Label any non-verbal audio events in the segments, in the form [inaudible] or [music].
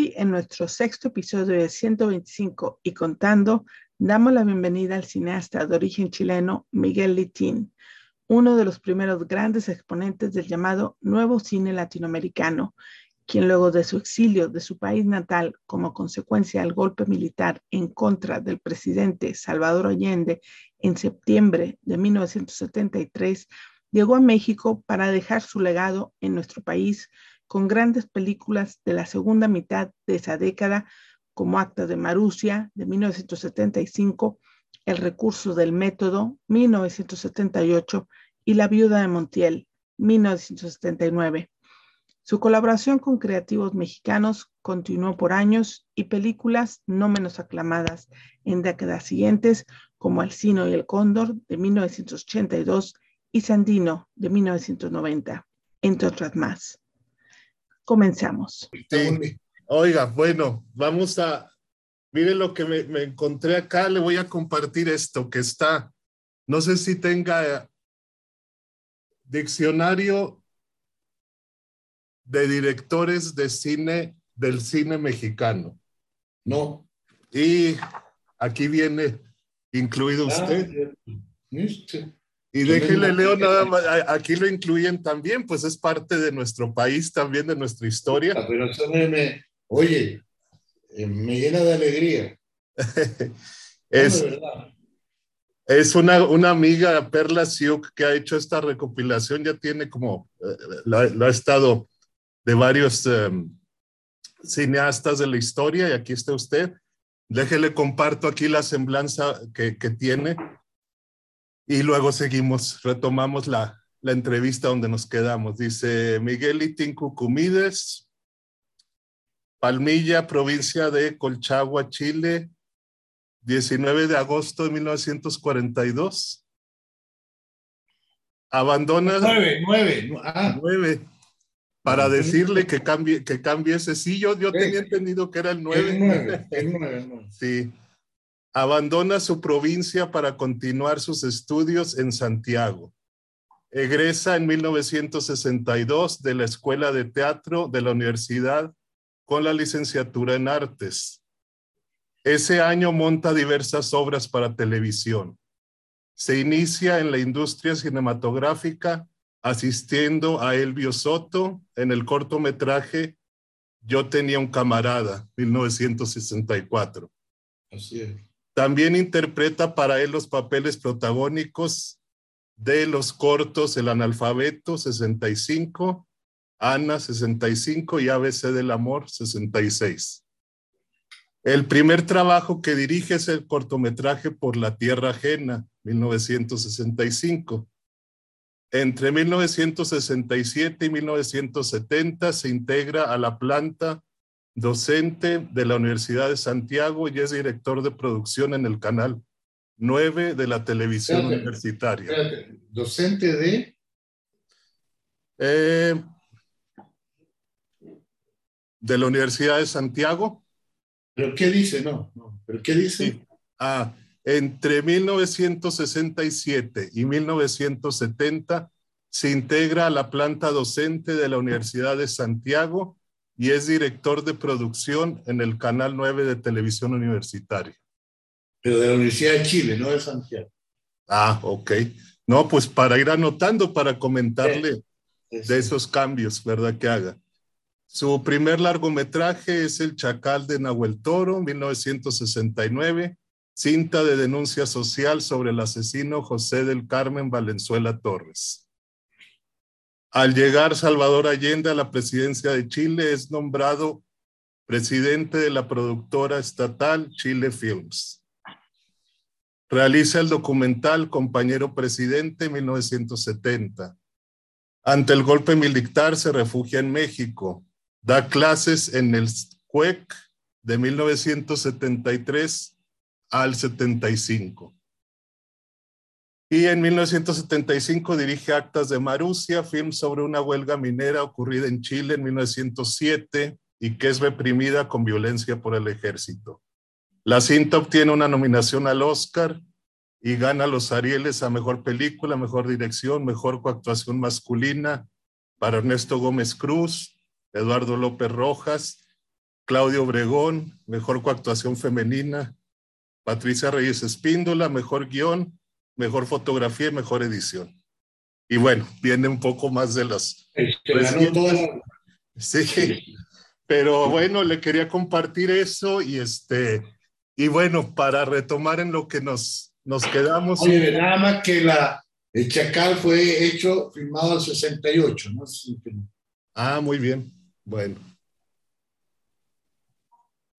En nuestro sexto episodio de 125 y contando, damos la bienvenida al cineasta de origen chileno Miguel Litín, uno de los primeros grandes exponentes del llamado nuevo cine latinoamericano, quien luego de su exilio de su país natal como consecuencia del golpe militar en contra del presidente Salvador Allende en septiembre de 1973, llegó a México para dejar su legado en nuestro país con grandes películas de la segunda mitad de esa década, como Acta de Marusia, de 1975, El recurso del método, 1978, y La viuda de Montiel, 1979. Su colaboración con creativos mexicanos continuó por años y películas no menos aclamadas en décadas siguientes, como El Sino y el Cóndor, de 1982, y Sandino, de 1990, entre otras más. Comenzamos. Oiga, bueno, vamos a, miren lo que me, me, encontré acá, le voy a compartir esto que está, no sé si tenga diccionario de directores de cine del cine mexicano. No. Y aquí viene incluido ah, usted. Y déjele, Leo, nada más, aquí lo incluyen también, pues es parte de nuestro país, también de nuestra historia. Ah, pero eso me, oye, eh, me llena de alegría. [laughs] es, es una, una amiga, Perla Siuk, que ha hecho esta recopilación, ya tiene como, eh, lo, ha estado de varios em, cineastas de la historia, y aquí está usted. Déjele, comparto aquí la semblanza que, que tiene y luego seguimos, retomamos la, la entrevista donde nos quedamos. Dice Miguel Itín Cucumides, Palmilla, provincia de Colchagua, Chile, 19 de agosto de 1942. Abandona. Nueve, nueve. Ah. Nueve. Para decirle que cambie, que cambie ese. Sí, yo, yo tenía entendido que era el nueve. El nueve, el [laughs] nueve. Sí abandona su provincia para continuar sus estudios en Santiago. Egresa en 1962 de la Escuela de Teatro de la Universidad con la licenciatura en Artes. Ese año monta diversas obras para televisión. Se inicia en la industria cinematográfica asistiendo a Elvio Soto en el cortometraje Yo tenía un camarada, 1964. Así es. También interpreta para él los papeles protagónicos de los cortos El analfabeto 65, Ana 65 y ABC del amor 66. El primer trabajo que dirige es el cortometraje Por la Tierra Ajena, 1965. Entre 1967 y 1970 se integra a la planta docente de la Universidad de Santiago y es director de producción en el canal 9 de la televisión universitaria. ¿Docente de? Eh, de la Universidad de Santiago. ¿Pero qué dice? No, no. ¿Pero qué dice? Ah, entre 1967 y 1970 se integra a la planta docente de la Universidad de Santiago y es director de producción en el Canal 9 de Televisión Universitaria. Pero de la Universidad de Chile, no de Santiago. Ah, ok. No, pues para ir anotando, para comentarle de esos cambios, ¿verdad? Que haga. Su primer largometraje es El Chacal de Nahuel Toro, 1969, cinta de denuncia social sobre el asesino José del Carmen Valenzuela Torres. Al llegar Salvador Allende a la presidencia de Chile, es nombrado presidente de la productora estatal Chile Films. Realiza el documental Compañero Presidente 1970. Ante el golpe militar se refugia en México. Da clases en el CUEC de 1973 al 75. Y en 1975 dirige Actas de Marusia, film sobre una huelga minera ocurrida en Chile en 1907 y que es reprimida con violencia por el ejército. La cinta obtiene una nominación al Oscar y gana los Arieles a Mejor Película, Mejor Dirección, Mejor Coactuación Masculina para Ernesto Gómez Cruz, Eduardo López Rojas, Claudio Obregón, mejor coactuación femenina, Patricia Reyes Espíndola, mejor guion, mejor fotografía y mejor edición. Y bueno, viene un poco más de los... Sí, pero bueno, le quería compartir eso y este, y bueno, para retomar en lo que nos, nos quedamos. Oye, nada más que la, el Chacal fue hecho, filmado en 68, ¿no? Ah, muy bien. Bueno.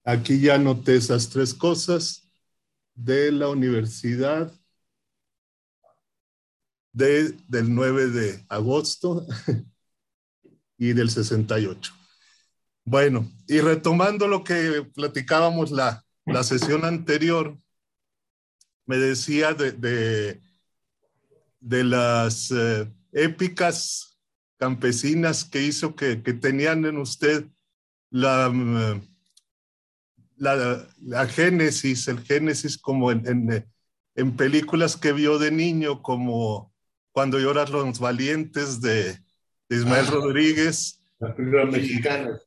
Aquí ya anoté esas tres cosas de la universidad de, del 9 de agosto [laughs] y del 68. Bueno, y retomando lo que platicábamos la, la sesión anterior, me decía de, de, las eh, épicas campesinas que hizo que, que tenían en usted la, mm, la, la, génesis, el génesis como en, en, películas que vio de niño, como Cuando lloran los valientes de, de Ismael ah, Rodríguez. Las películas mexicanas.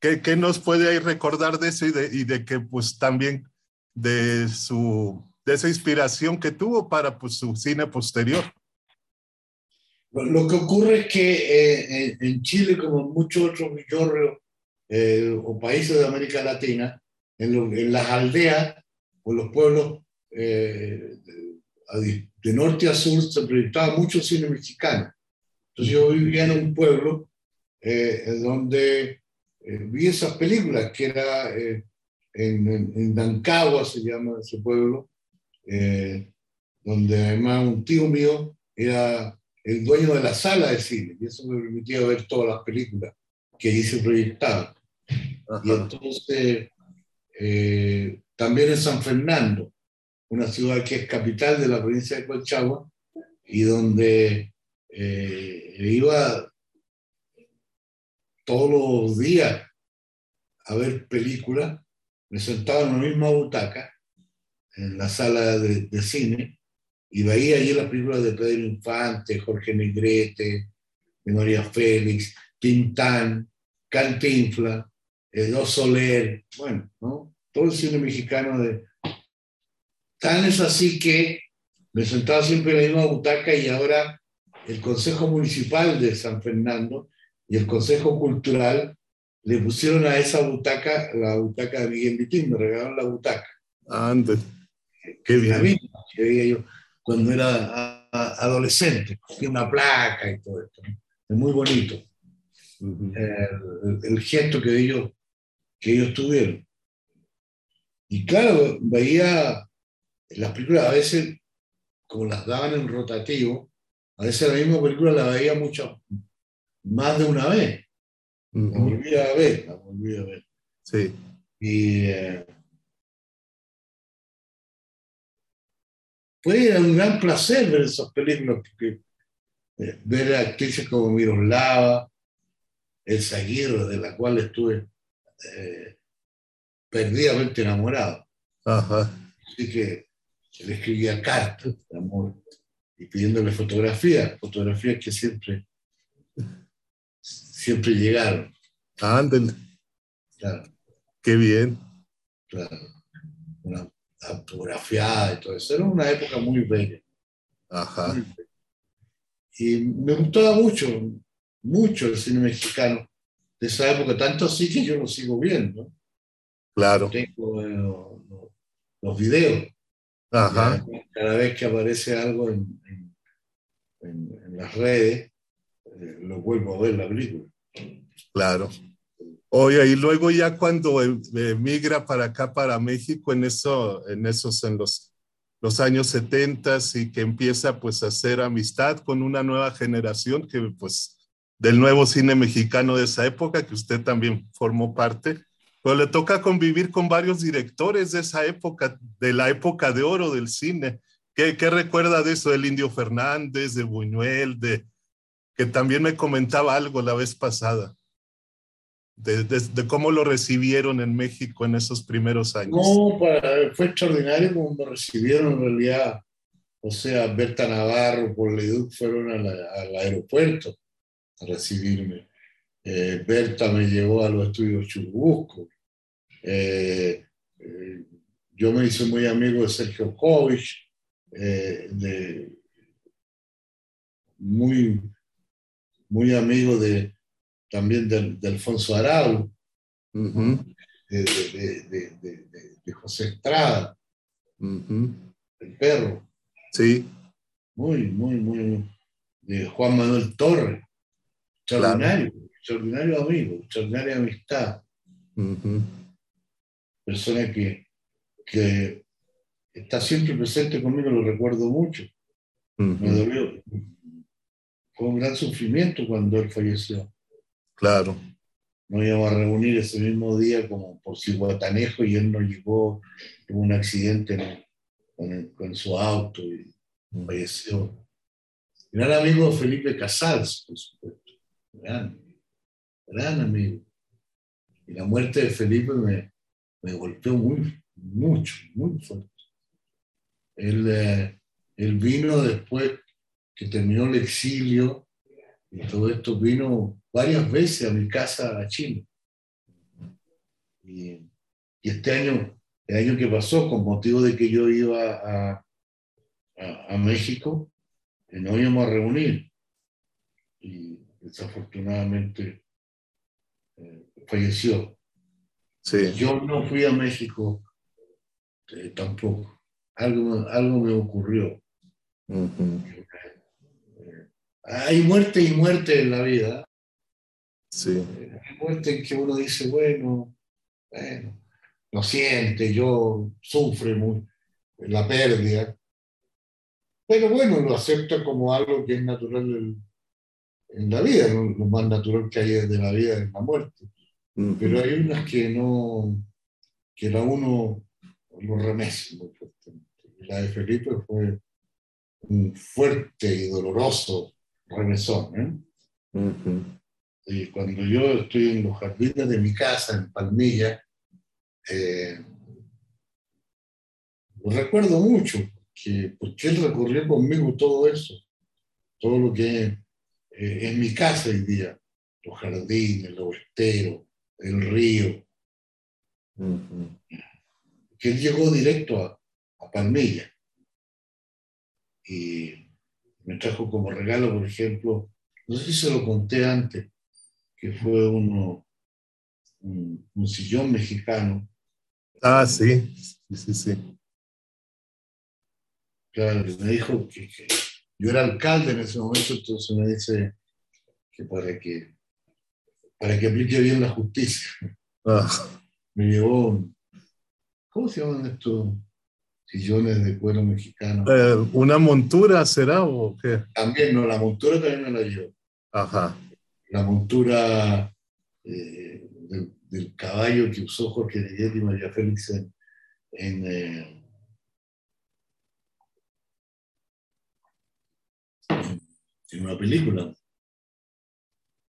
¿Qué, ¿Qué, nos puede ahí recordar de eso y de, y de que pues también de su de esa inspiración que tuvo para pues, su cine posterior? Lo que ocurre es que eh, en Chile, como en muchos otros eh, o países de América Latina, en, lo, en, las aldeas o los pueblos eh, de, norte a sur se proyectaba mucho cine mexicano. Entonces yo vivía en un pueblo eh, donde eh, vi esas películas, que era eh, en, en, en, Dancagua, se llama ese pueblo, eh, donde además un tío mío era el dueño de la sala de cine, y eso me permitía ver todas las películas que hice proyectadas. Y entonces, también en San Fernando, una ciudad que es capital de la provincia de Colchagua, y donde iba todos los días a ver películas, me sentaba en la misma butaca, en la sala de, de cine, y veía allí las películas de Pedro Infante, Jorge Negrete, de María Félix, Tintán, Cantinfla, Edo Soler, bueno, ¿no? todo el cine mexicano de... Tan es así que me sentaba siempre en la misma butaca y ahora el Consejo Municipal de San Fernando y el Consejo Cultural le pusieron a esa butaca, la butaca de Miguel Vitín, me regalaron la butaca. Ande. Qué bien. que veía yo cuando era adolescente, tiene una placa y todo esto. Es muy bonito. Uh -huh. el, el, gesto que ellos, que ellos tuvieron. Y claro, veía las películas a veces, como las daban en rotativo, a veces la misma película la veía mucho, más de una vez. Uh -huh. La volví a ver, la volví a ver. Sí. Y eh, fue un gran placer ver esas películas, porque eh, ver a actrices como Miroslava, El Aguirre, de la cual estuve eh, perdidamente enamorado. Ajá. Así que le escribía cartas de amor y pidiéndole fotografías, fotografías que siempre siempre llegaron. Anden. Claro. Qué bien. Claro. Una autografiada y todo eso. Era una época muy bella. Ajá. Muy bella. Y me gustaba mucho, mucho el cine mexicano de esa época, tanto así que yo lo sigo viendo. Claro. Tengo eh, los videos. Ajá. Cada vez que aparece algo en, en, en las redes, eh, lo vuelvo a ver la película. Claro. Oye, y luego ya cuando emigra para acá, para México, en eso, en esos, en los, los años 70 y que empieza pues a hacer amistad con una nueva generación que pues del nuevo cine mexicano de esa época, que usted también formó parte, pero le toca convivir con varios directores de esa época, de la época de oro del cine. ¿Qué, recuerda de eso del Indio Fernández, de Buñuel, de, que también me comentaba algo la vez pasada, de, cómo lo recibieron en México en esos primeros años. No, fue extraordinario como me recibieron en realidad. O sea, Berta Navarro, por fueron al aeropuerto a recibirme. Eh, Berta me llevó a los estudios Churubusco. Eh, eh, yo me hice muy amigo de Sergio Kovich, de, muy, muy amigo de, también de, Alfonso Arau, de, José Estrada, el perro. Sí. Muy, muy, muy. De Juan Manuel Torres. Extraordinario, extraordinario amigo, extraordinaria amistad. Persona que, que está siempre presente conmigo, lo recuerdo mucho. Me dolió. Fue un gran sufrimiento cuando él falleció. Claro. Nos íbamos a reunir ese mismo día como por Cihuatanejo y él nos llegó, tuvo un accidente con, su auto y falleció. Gran amigo Felipe Casals, por supuesto. Gran, gran amigo. Y la muerte de Felipe me, me golpeó muy, mucho, muy fuerte. Él, eh, él vino después que terminó el exilio y todo esto, vino varias veces a mi casa a Chile. Y, este año, el año que pasó, con motivo de que yo iba a, a, México, eh, nos íbamos a reunir. Y desafortunadamente eh, falleció. Sí. Yo no fui a México eh, tampoco. Algo, algo me ocurrió. Hay muerte y muerte en la vida. Sí. Hay muerte en que uno dice, bueno, bueno, lo siente, yo sufre muy, la pérdida. Pero bueno, lo acepta como algo que es natural en, la vida, lo, más natural que hay de la vida es la muerte. Pero hay unas que no, que la uno lo remece muy fuertemente. La de Felipe fue un fuerte y doloroso remesón. ¿eh? Y cuando yo estoy en los jardines de mi casa, en Palmilla, eh, lo recuerdo mucho, porque, porque él recorrió conmigo todo eso, todo lo que eh, es mi casa hoy día, los jardines, los esteros, el río. Que él llegó directo a, a Palmilla. Y me trajo como regalo, por ejemplo, no sé si se lo conté antes, que fue uno, un, sillón mexicano. Ah, sí, sí, sí, sí. Claro, me dijo que, yo era alcalde en ese momento, entonces me dice que para que, para que aplique bien la justicia. Ah. Me llevó, ¿cómo se llaman estos? sillones de cuero mexicano. Eh, ¿Una montura será o qué? También, no, la montura también me la llevo. Ajá. La montura eh, del, caballo que usó Jorge Neguet y María Félix en, en, eh, en, una película.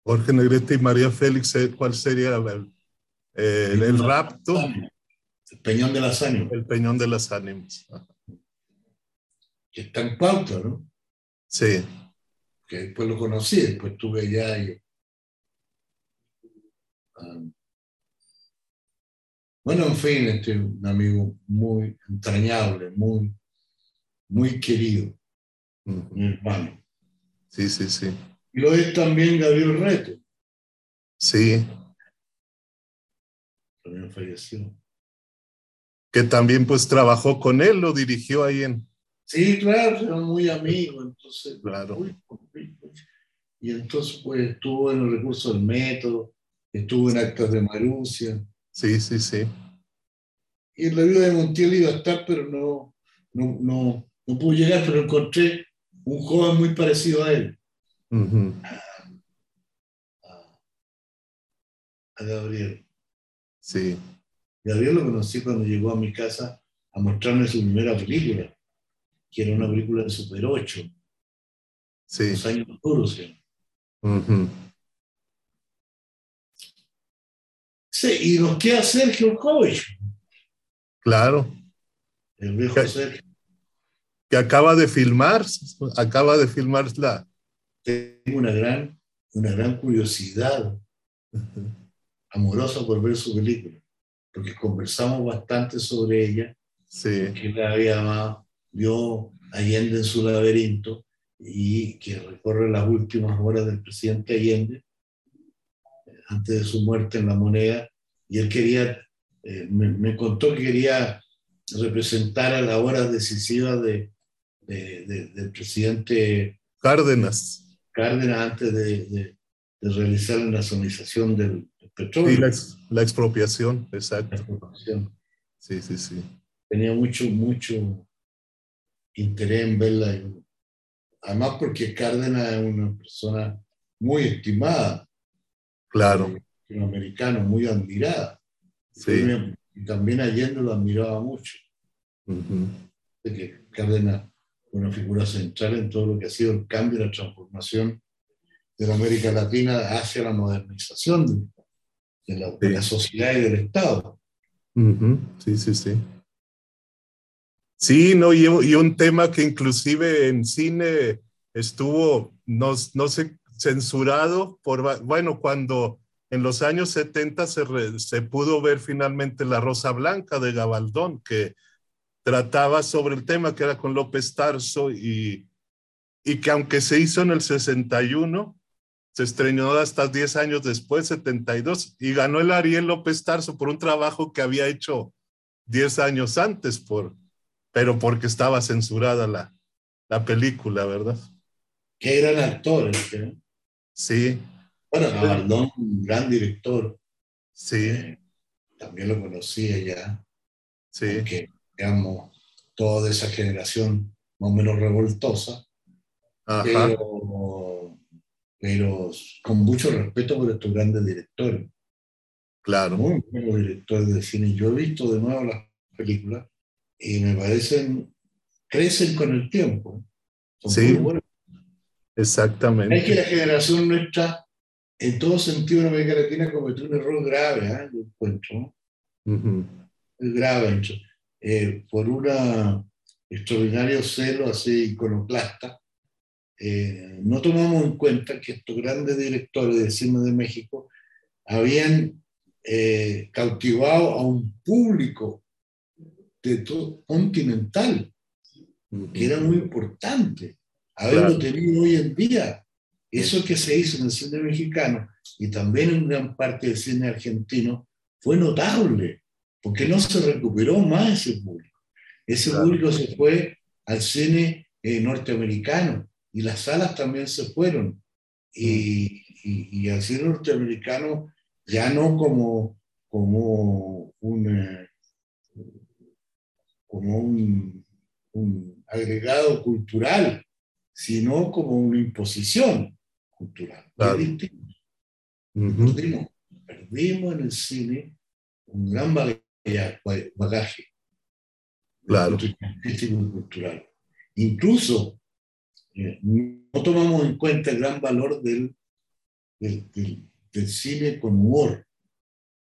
Jorge Negrete y María Félix, ¿cuál sería el, el rapto? El Peñón de las Ánimas. El Peñón de las Ánimas. Que está en pauta, ¿no? Sí. Que después lo conocí, después estuve allá y... Um, bueno, en fin, este un amigo muy entrañable, muy, muy querido, mi hermano. Sí, sí, sí. Y lo es también Gabriel Reto. Sí. También falleció que también pues trabajó con él, lo dirigió ahí en... Sí, claro, eran muy amigos, entonces... Claro. y entonces pues estuvo en los recursos del método, estuvo en actas de Marucia. Sí, sí, sí. Y en la vida de Montiel iba a estar, pero no, no, no, no pudo llegar, pero encontré un joven muy parecido a él. A Gabriel. Sí. Gabriel lo conocí cuando llegó a mi casa a mostrarme su primera película, que era una película de Super 8. Sí. Los años duros. Sí, y nos queda Sergio Kovic. Claro. El viejo que, Sergio. Que acaba de filmar, acaba de filmar la. Tengo una gran, una gran curiosidad amorosa por ver su película. porque conversamos bastante sobre ella, Sí, que la había vio Allende en su laberinto y que recorre las últimas horas del presidente Allende eh, antes de su muerte en la moneda y él quería, eh, me, me contó que quería representar a la hora decisiva de, de- de- del presidente Cárdenas. Cárdenas antes de, de- de realizar la nacionalización del, del petróleo. Y la, ex- la expropiación, la exacto. expropiación. Sí, sí, sí. tenía mucho, mucho interés en verla. Además porque Cárdenas es una persona muy estimada, Claro, latinoamericano, muy admirada. sí. Y también Allende lo admiraba mucho, de que Cárdenas una figura central en todo lo que ha sido el cambio y la transformación de la América Latina hacia la modernización de, de la, de la sociedad y del Estado. Sí, sí, sí. Sí, no, y, y un tema que inclusive en cine estuvo, no, no sé, censurado por, bueno, cuando en los años 70 se, re- se pudo ver finalmente La Rosa Blanca de Gabaldón, que trataba sobre el tema que era con López Tarso y, y que aunque se hizo en el 61, se estrenó hasta 10 años después, 72, y ganó el Ariel López Tarso por un trabajo que había hecho 10 años antes, por, pero porque estaba censurada la, la película, ¿verdad? Qué gran actor. ¿no? Sí, Bueno, un gran director. sí, Eh, también lo conocía ya, sí, que digamos, toda esa generación más o menos revoltosa, ajá, pero, pero con mucho respeto por estos grandes directores, claro, muy buenos directores de cine. Yo he visto de nuevo las películas y me parecen, crecen con el tiempo. Son Sí. buenos. Es que exactamente, la generación nuestra, en todo sentido en América Latina, cometió un error grave, ¿eh? yo encuentro, muy grave, entre- eh, por un extraordinario celo así iconoclasta. eh, no tomamos en cuenta que estos grandes directores de cine de México habían eh, cautivado a un público de todo continental, que era muy importante haberlo Claro. tenido hoy en día. Eso que se hizo en el cine mexicano y también en gran parte del cine argentino fue notable, porque no se recuperó más ese público. Ese Claro. público se fue al cine eh, norteamericano y las salas también se fueron. Y, y- y al cine norteamericano ya no como, como un, eh, como un, un agregado cultural, sino como una imposición cultural. Claro. Perdimos, perdimos en el cine un gran bagaje, bagaje Claro. y cultural. Incluso eh, no tomamos en cuenta el gran valor del, del, del- del cine con humor.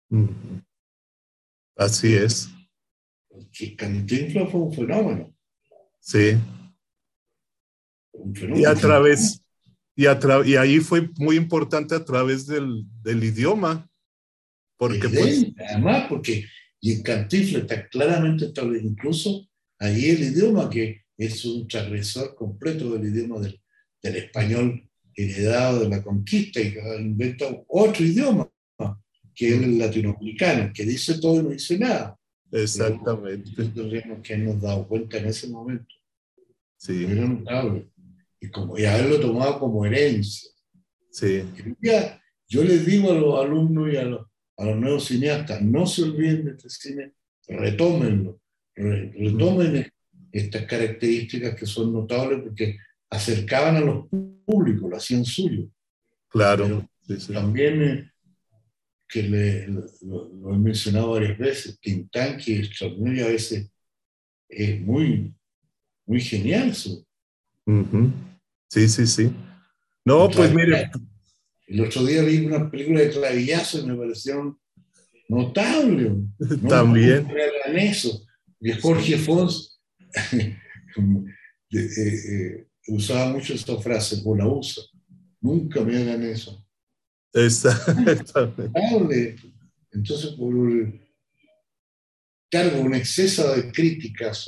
ujú. Así es, Que Cantinflas fue un fenómeno. sí. un fenómeno. Y a través, y, a tra- y ahí fue muy importante a través del, del idioma, porque pues, además, porque y en Cantinflas está claramente establecido, incluso ahí el idioma que es un transgresor completo del idioma del, del español heredado de la conquista y que inventa otro idioma, que es el latinoamericano, que dice todo y no dice nada. exactamente, tendríamos que habernos dado cuenta en ese momento. sí, Era notable. Y, como, y haberlo tomado como herencia. sí, yo les digo a los alumnos y a los, a los nuevos cineastas, no se olviden de este cine, retómenlo, re- retomen estas características que son notables porque acercaban a los públicos, lo hacían suyo. claro, sí, sí. También, eh, que le- lo, lo- he mencionado varias veces, Tintán, que extraordinario, a veces es muy, muy genial. Su, Ujú. Sí, sí, sí. No, pues mire, El otro día vi una película de clavillazo y me parecieron notables. ¿no? [laughs] También. ¿Cómo hagan eso? Y Jorge Fons [laughs] eh, eh, usaba mucho esta frase, por la usa. Nunca me hagan eso. [laughs] exactamente. Notable. Entonces, por, claro, un exceso de críticas,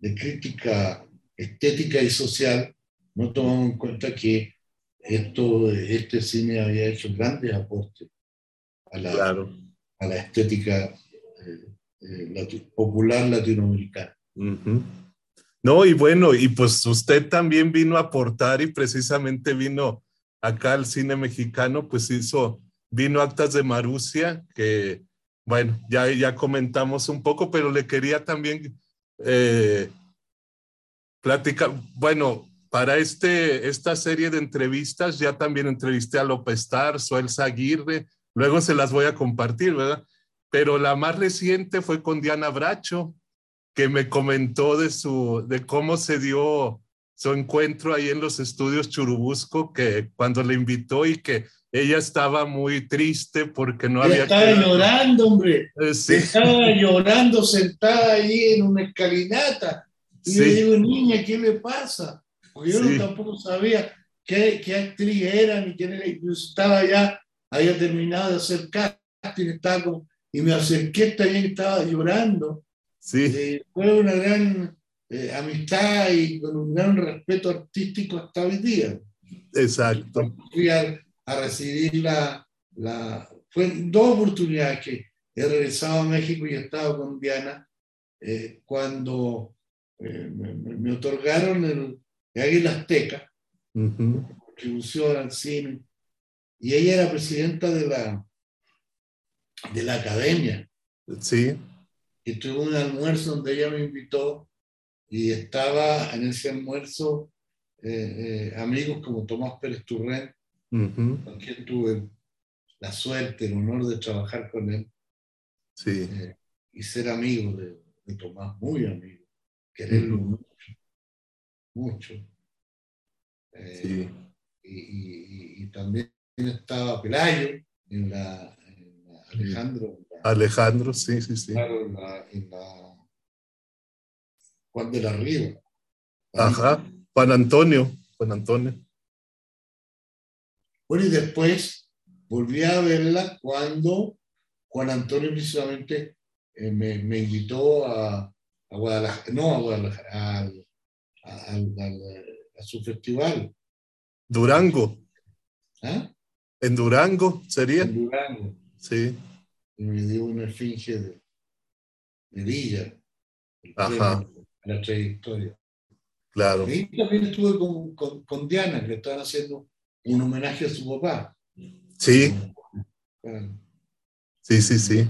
de crítica estética y social, no tomamos en cuenta que esto, este cine había hecho grandes aportes a la, a la estética eh, eh, popular latinoamericana. No, y bueno, y pues usted también vino a aportar y precisamente vino acá al cine mexicano, pues hizo, vino Actas de Marusia, que bueno, ya, ya comentamos un poco, pero le quería también eh, platicar, bueno, para este, esta serie de entrevistas ya también entrevisté a López Tarso, Elsa Aguirre, luego se las voy a compartir, ¿verdad? Pero la más reciente fue con Diana Bracho, que me comentó de, su, de cómo se dio su encuentro ahí en los estudios Churubusco, que cuando le invitó y que ella estaba muy triste porque no había... Estaba llorando, hombre. Eh, estaba llorando sentada ahí en una escalinata. Y le digo, niña, ¿qué le pasa? Porque yo no tampoco sabía qué, qué, actriz era ni quién era. Incluso estaba ya, había terminado de hacer casting, estaba como, y me acerqué, estaba, estaba llorando. Sí. Eh, fue una gran eh, amistad y con un gran respeto artístico hasta hoy día. Exacto. Fui a, a recibir la, la... Fue dos oportunidades que he regresado a México y he estado con Diana eh, cuando me, me, otorgaron el, Águila Azteca, contribución al cine, y ella era presidenta de la, de la academia. Sí. Y tuve un almuerzo donde ella me invitó y estaba en ese almuerzo eh, eh, amigos como Tomás Pérez Turren, con quien tuve la suerte, el honor de trabajar con él. Sí. Eh, y ser amigo de, de, Tomás, muy amigo, quererlo mucho mucho. Eh, y, también estaba Pelayo en la, Alejandro. Alejandro, sí, sí, sí. Claro, en la, en la Juan de la Riva. Ajá, Juan Antonio, Juan Antonio. Bueno, y después volví a verla cuando Juan Antonio precisamente eh, me, me, invitó a, a Guadalajara, no a Guadalajara, al a, su festival. Durango. ¿Ah? En Durango sería. En Durango. Sí. Y me dio una esfinge de, de Villa. Ajá. La trayectoria. Claro. Y también estuve con, con, con, Diana, que le estaban haciendo un homenaje a su papá. Sí. Sí, sí, sí.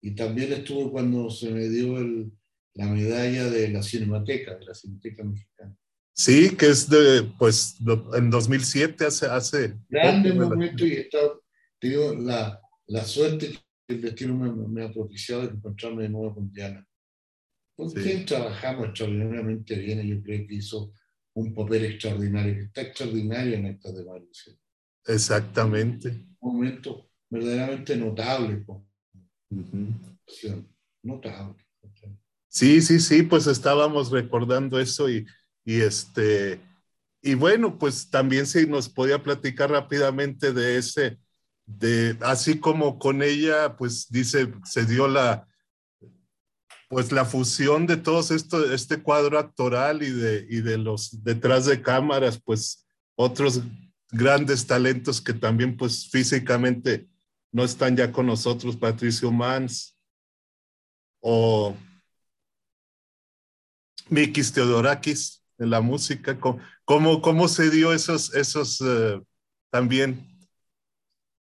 Y también estuve cuando se me dio el, la medalla de la Cinemateca, de la Cinemateca Mexicana. Sí, que es de, pues, en 2007, hace... hace Grande momento y he estado, tenido la, la suerte que el destino me, me, ha propiciado de encontrarme de nuevo con Diana. Con quien trabajamos extraordinariamente bien y yo creo que hizo un papel extraordinario, que está extraordinario en esta de Mario. Exactamente. Un momento verdaderamente notable. Uh Notable. Sí, sí, sí, pues estábamos recordando eso y, este, y bueno, pues también si nos podía platicar rápidamente de ese, de, así como con ella, pues dice, se dio la, pues la fusión de todos esto, este cuadro actoral y de, y de los detrás de cámaras, pues otros grandes talentos que también pues físicamente no están ya con nosotros, Patricio Mans o Mikis Teodorakis en la música, ¿cómo, cómo se dio esos, esos eh, también,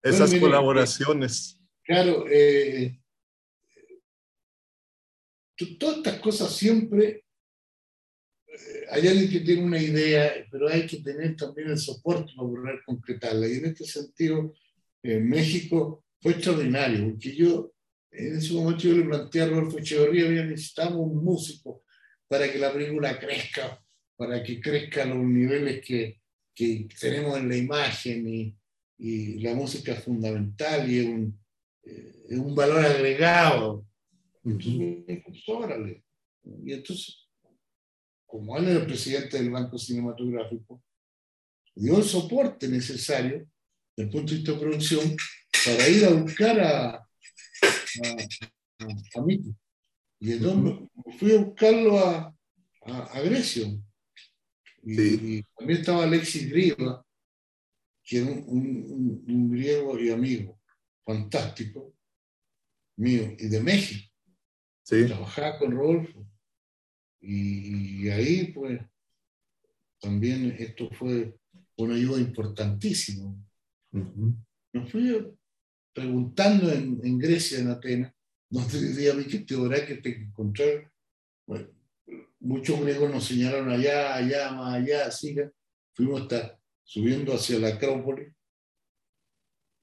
esas colaboraciones? claro, eh, todas estas cosas siempre eh, hay alguien que tiene una idea, pero hay que tener también el soporte para poder concretarla. Y en este sentido, México fue extraordinario, porque yo en ese momento yo le planteé a Rodolfo Echeverría, necesitamos un músico para que la película crezca, para que crezca los niveles que, que tenemos en la imagen y, y, la música es fundamental y es un, eh, es un valor agregado. Entonces, órale. Y entonces, como él era el presidente del Banco Cinematográfico, dio el soporte necesario desde el punto de vista de producción para ir a buscar a, a, a, Miki. Y entonces fui a buscarlo a, a, Grecia. Y, también estaba Alexis Griva, que era un, un, griego y amigo fantástico mío, y de México. Trabajaba con Rodolfo. Y, y, ahí, pues, también esto fue una ayuda importantísima. Nos fui preguntando en, en, Grecia, en Atenas, donde decía, que te habrá que te encontrar. Bueno, muchos griegos nos señalaron allá, allá, más allá, que fuimos hasta subiendo hacia la Acrópolis,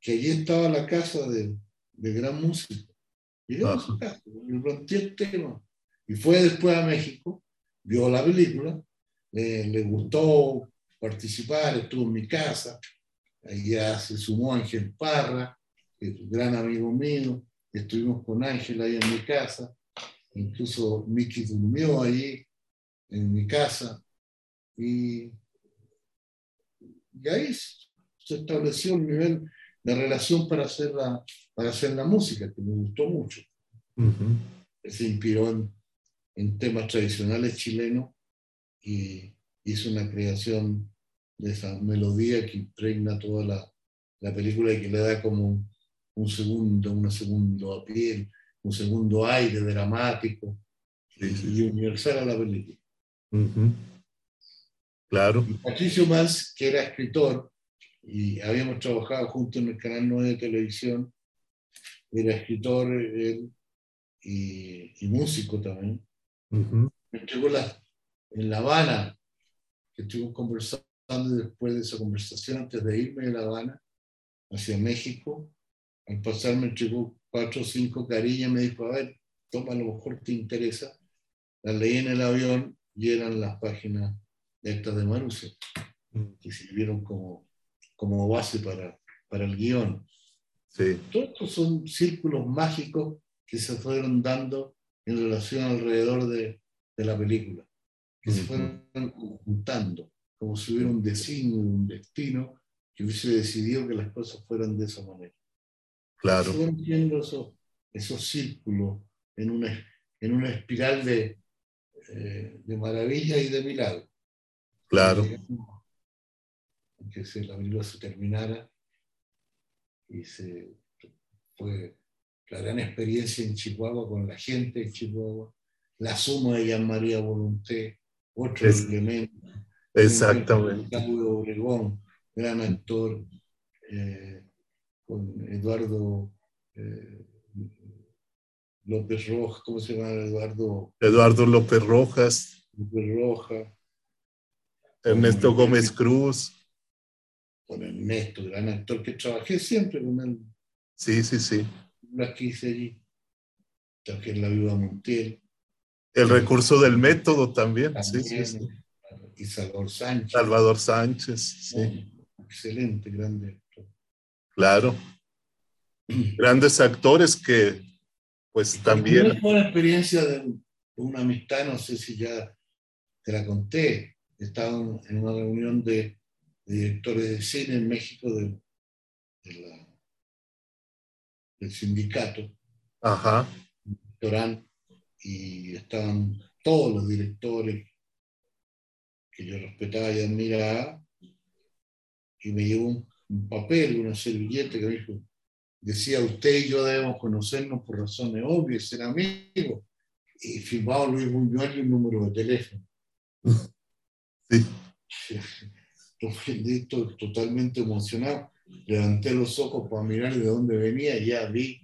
que allí estaba la casa de, de gran músico. Llegamos a su casa, le planteé el tema. Y fue después a México, vio la película, le gustó participar, estuvo en mi casa, allá se sumó Ángel Parra, que es un gran amigo mío, estuvimos con Ángel ahí en mi casa, incluso Miki durmió allí en mi casa, y, y ahí se estableció un nivel de relación para hacer la, para hacer la música, que me gustó mucho. Se inspiró en, en temas tradicionales chilenos y hizo una creación de esa melodía que impregna toda la, la película y que le da como un, segundo, una segundo a piel, un segundo aire dramático y universal a la película. Claro. Patricio Mans, que era escritor, y habíamos trabajado juntos en el canal 9 de televisión, era escritor él, y, y, músico también. Me entregó la, en La Habana estuvimos conversando después de esa conversación, antes de irme de La Habana hacia México, al pasar me entregó cuatro o cinco carillas, me dijo, a ver, toma, a lo mejor te interesa. Las leí en el avión y eran las páginas estas de Maruse, mm. que sirvieron como, como base para, para el guion. Sí. Todos estos son círculos mágicos que se fueron dando en relación alrededor de, de la película que se fueron juntando, como si hubiera un designio, un destino que hubiese decidido que las cosas fueran de esa manera. Claro. Viendo esos, esos círculos en una, en una espiral de, eh, de maravilla y de milagro. Claro. Que se, la película se terminara y se fue la gran experiencia en Chihuahua con la gente de Chihuahua, la suma de Jean María Volunté, otro elemento. Exactamente. Obregón, gran actor, eh, con Eduardo eh, López Rojas, ¿cómo se llama Eduardo? Eduardo López Rojas. López Rojas. Ernesto Gómez Cruz. Con Ernesto, gran actor que trabajé siempre con él. Sí, sí, sí. La que hice allí. Trabajé en la Viuda Montiel. El recurso del método también. sí, sí, Y Salvador Sánchez. Salvador Sánchez, sí. excelente, grande. Claro. Grandes actores que, pues también. Fue una experiencia de una amistad, no sé si ya te la conté. Estaba en una reunión de, directores de cine en México de, del sindicato. Ajá. Y estaban todos los directores que yo respetaba y admiraba, y me llevó un, papel, una servilleta que dijo, decía usted y yo debemos conocernos por razones obvias, ser amigos, y firmaba Luis Buñuel y un número de teléfono. [laughs] Sí. Estoy totalmente emocionado. Levanté los ojos para mirar de dónde venía y ya vi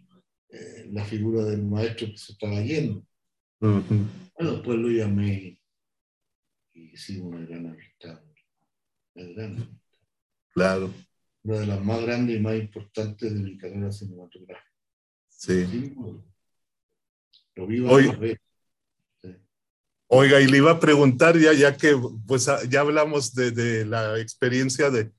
eh, la figura del maestro que se estaba yendo. Bueno, después lo llamé y hicimos una gran amistad. Una gran Claro. Una de las más grandes y más importantes de mi carrera cinematográfica. Sí. Lo vivo Oiga, vez. Oiga, y le iba a preguntar ya, ya que pues ya hablamos de, de la experiencia de,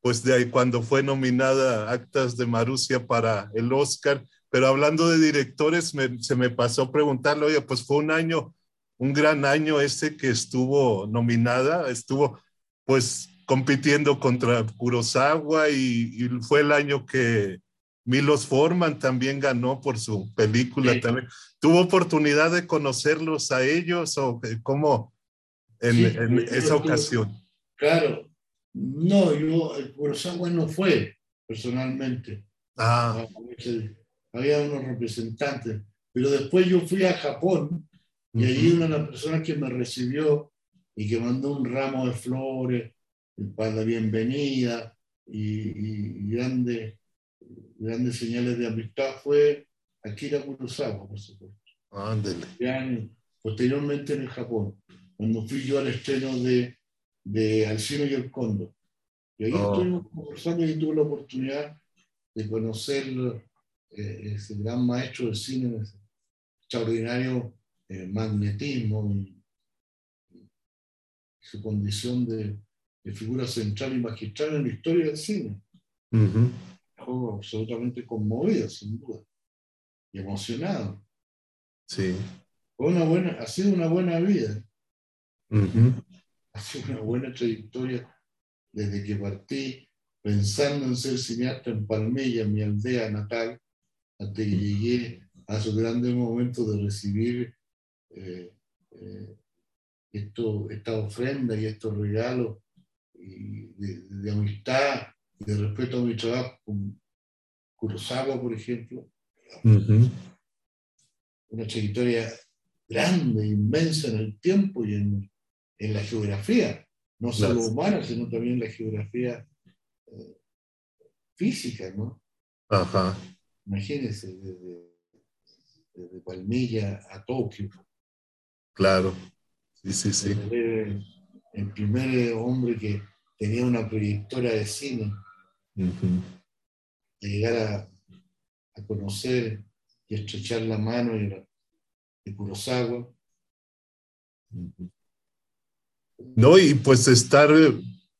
pues de ahí cuando fue nominada Actas de Marusia para el Oscar pero hablando de directores, se me pasó preguntarle, oye, pues fue un año, un gran año ese que estuvo nominada, estuvo pues compitiendo contra Kurosawa y, fue el año que Milos Forman también ganó por su película también. ¿Tuvo oportunidad de conocerlos a ellos o cómo en, esa ocasión? Claro, no, yo, el Kurosawa no fue personalmente. Ah. Había unos representantes, pero después yo fui a Japón y ahí una de las personas que me recibió y que mandó un ramo de flores para la bienvenida y, y grandes, grandes señales de amistad fue Akira Kurosawa, por supuesto. Ándale. Posteriormente en el Japón, cuando fui yo al estreno de, de Alcino y el Cóndor. Y ahí oh. estuvimos conversando y tuve la oportunidad de conocer eh, ese gran maestro de cine, ese extraordinario eh, magnetismo y, su condición de, figura central y magistral en la historia del cine. absolutamente conmovido, sin duda, y emocionado. Sí. Fue una buena, ha sido una buena vida. Ha sido una buena trayectoria desde que partí pensando en ser cineasta en Palmella, mi aldea natal, hasta que llegué a su grande momento de recibir eh, eh, esto, esta ofrenda y estos regalos de, amistad y de respeto a mi trabajo, con Kurosawa, por ejemplo. Una trayectoria grande, inmensa en el tiempo y en, en la geografía, no solo humana, sino también la geografía eh, física, ¿no? Ajá. Imagínense, desde, desde Palmilla a Tokio. Claro, sí, sí, sí. El, primer hombre que tenía una proyectora de cine, llegar a, a, conocer y estrechar la mano de, de Kurosawa. No, y pues estar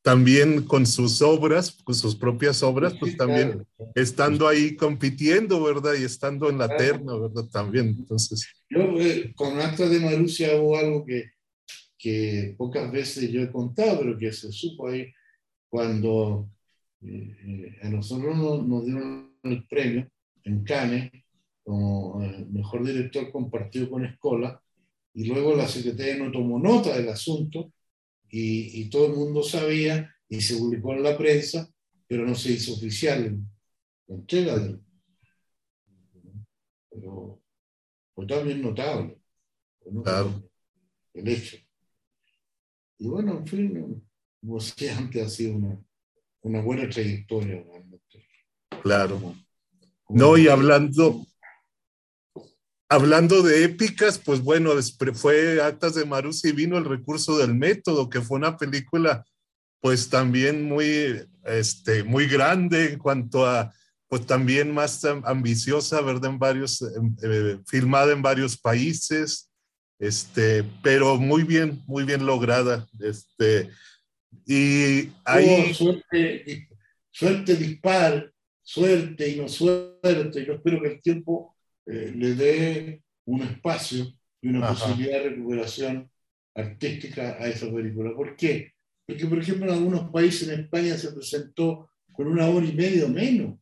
también con sus obras, con sus propias obras, pues también estando ahí compitiendo, ¿verdad? Y estando en la terna, ¿verdad? También, entonces. Yo eh, con Acta de Marusia hago algo que, que pocas veces yo he contado, pero que se supo ahí cuando eh, eh, a nosotros nos, dieron el premio en Cannes como mejor director compartido con Escola, y luego la Secretaría no tomó nota del asunto y, todo el mundo sabía y se publicó en la prensa, pero no se hizo oficial la entrega del... Pero fue también notable. El hecho. Y bueno, en fin, antes, ha sido una, una buena trayectoria. Claro. No, y hablando, Hablando de épicas, pues bueno, fue Actas de Marus y vino el recurso del método, que fue una película pues también muy, este, muy grande en cuanto a, pues también más ambiciosa, ¿verdad? En varios, eh, filmada en varios países, este, pero muy bien, muy bien lograda. Este, y ahí... suerte, suerte dispar, suerte y no suerte. Yo espero que el tiempo eh, le dé un espacio y una posibilidad de recuperación artística a esa película. ¿Por qué? Porque, por ejemplo, en algunos países en España se presentó con una hora y media o menos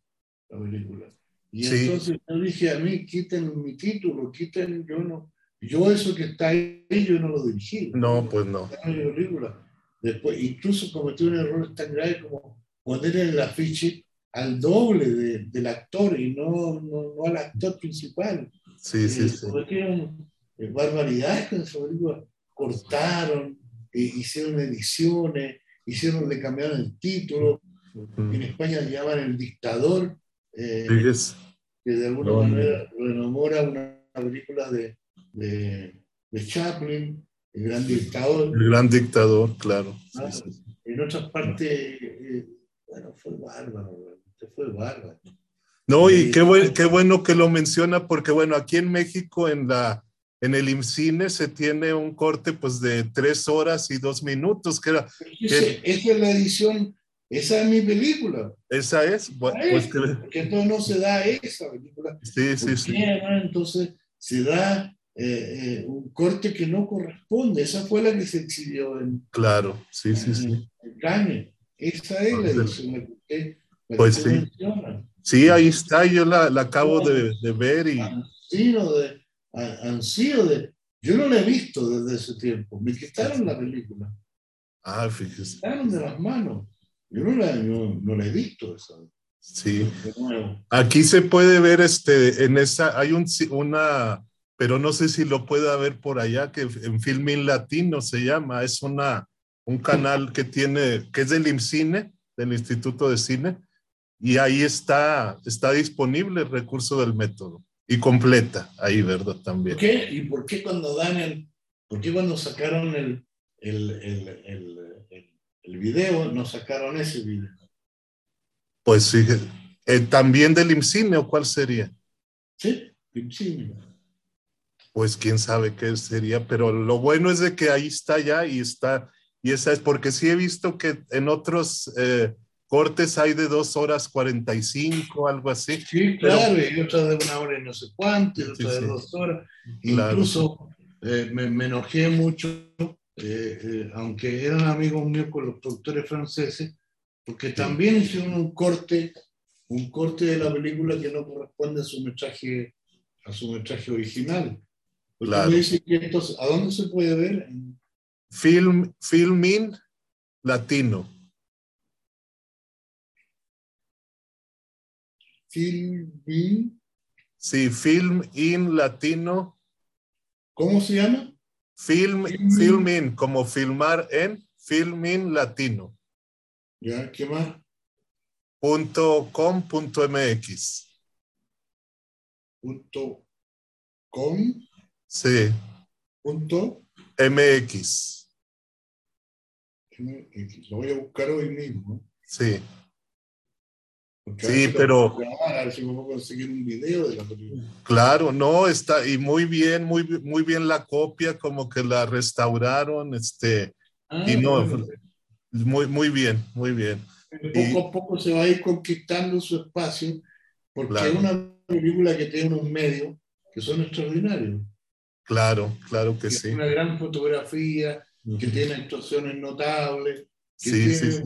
la película. Y entonces yo dije a mí, quiten mi título, quiten, yo no, yo eso que está ahí, yo no lo dirigí. No, pues no. Después, incluso cometí un error tan grave como poner el afiche al doble de, del actor y no, no, no, al actor principal. Sí, sí, eh, sí. Eh, barbaridades con esa película. Cortaron, eh, hicieron ediciones, hicieron, le cambiaron el título. En España le llaman El Dictador, que de alguna manera enamora una película de, de, de, Chaplin, El Gran Dictador. El Gran Dictador, claro. Ah, en otras partes, bueno, fue bárbaro fue bárbaro. No, y qué, qué bueno que lo menciona, porque bueno, aquí en México, en la en el IMCINE se tiene un corte pues de tres horas y dos minutos, que era... esa es la edición, esa es mi película. Esa es, bueno, pues que... Porque entonces no se da esa película. Sí, sí, sí. Entonces se da eh, eh, un corte que no corresponde. Esa fue la que se exhibió en... Claro, sí, sí, sí. En Esa es la edición que pues sí. Sí, ahí está, yo la, acabo de, ver y... Han sido de, han sido de... Yo no la he visto desde ese tiempo, me quitaron la película. Ah, fíjese. Me quitaron de las manos. Yo no la, no, la he visto esa. Sí. Aquí se puede ver, este, en esa, hay un, una, pero no sé si lo puede ver por allá, que en Filmin Latino se llama, es una, un canal que tiene, que es del IMCINE, del Instituto de Cine, y ahí está, está disponible el recurso del método y completa ahí, ¿verdad? También. ¿Por qué? ¿Y por qué cuando dan el, por qué cuando sacaron el, el, el, el, el video, no sacaron ese video? Pues fíjate, eh, también del IMCINE o cuál sería? Sí, IMCINE. Pues quién sabe qué sería, pero lo bueno es de que ahí está ya y está, y esa es porque sí he visto que en otros eh, cortes hay de dos horas cuarenta y cinco, algo así. Sí, claro, y otra de una hora y no sé cuánto, y otra de dos horas. Incluso eh, me, me, enojé mucho, eh, eh, aunque eran amigos míos con los productores franceses, porque también hicieron un corte, un corte de la película que no corresponde a su metraje, a su metraje original. Claro. dice que entonces, ¿a dónde se puede ver? Film, filming latino. Film in. Sí, Film in Latino. ¿Cómo se llama? Film, Filmin, como filmar en Filmin Latino. Ya, ¿qué más? Punto com punto mx. Punto com. Sí. Punto mx. MX. Lo voy a buscar hoy mismo. Sí sí, pero... Claro, no, está, y muy bien, muy, muy bien la copia, como que la restauraron, este, y ah, no, muy, muy bien, muy bien. Poco a poco se va a ir conquistando su espacio, porque es una película que tiene unos medios que son extraordinarios. Claro, claro que, sí. Una gran fotografía, que tiene actuaciones notables, que sí, tiene sí,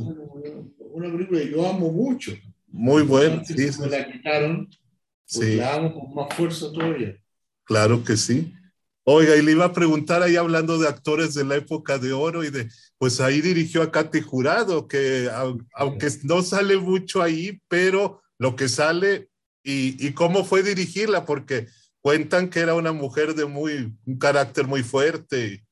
una película que yo amo mucho. Muy bueno. Sí, sí. la quitaron, pues la con más fuerza todavía. Claro que sí. Oiga, y le iba a preguntar ahí hablando de actores de la época de oro y de, pues ahí dirigió a Katy Jurado, que aunque no sale mucho ahí, pero lo que sale y, y cómo fue dirigirla, porque cuentan que era una mujer de muy, un carácter muy fuerte.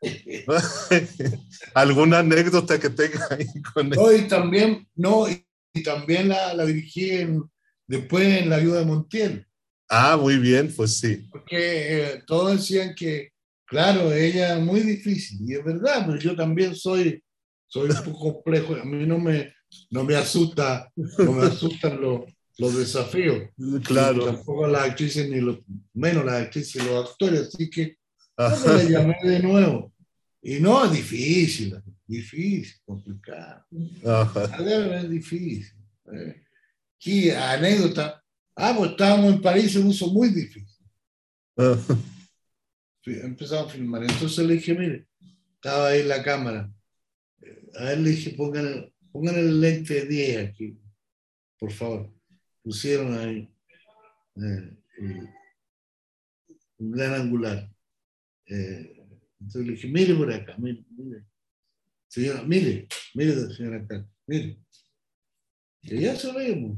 [laughs] ¿Alguna anécdota que tenga ahí con él? No, y también, no, y también la, la dirigí después en La Ayuda de Montiel. Ah, muy bien, pues sí. Porque eh, todos decían que, claro, ella es muy difícil, y es verdad, pero yo también soy, soy un poco complejo, a mí no me, no me asusta, no me [laughs] asustan los, los desafíos. Claro. tampoco las actrices, ni los, menos las actrices, los actores, así que yo le llamé de nuevo. Y no, es difícil, difícil, complicado. Es difícil. Eh. Aquí, anécdota. Ah, pues estábamos en París, se puso muy difícil. Empezamos a filmar. Entonces le dije, mire, estaba ahí la cámara. A ver, le dije, pongan, pongan el lente de 10 aquí, por favor. Pusieron ahí eh, un gran angular. Eh, entonces le dije, mire por acá, mire, mire. Señora, mire, mire, señora acá, mire. Y ya se ve,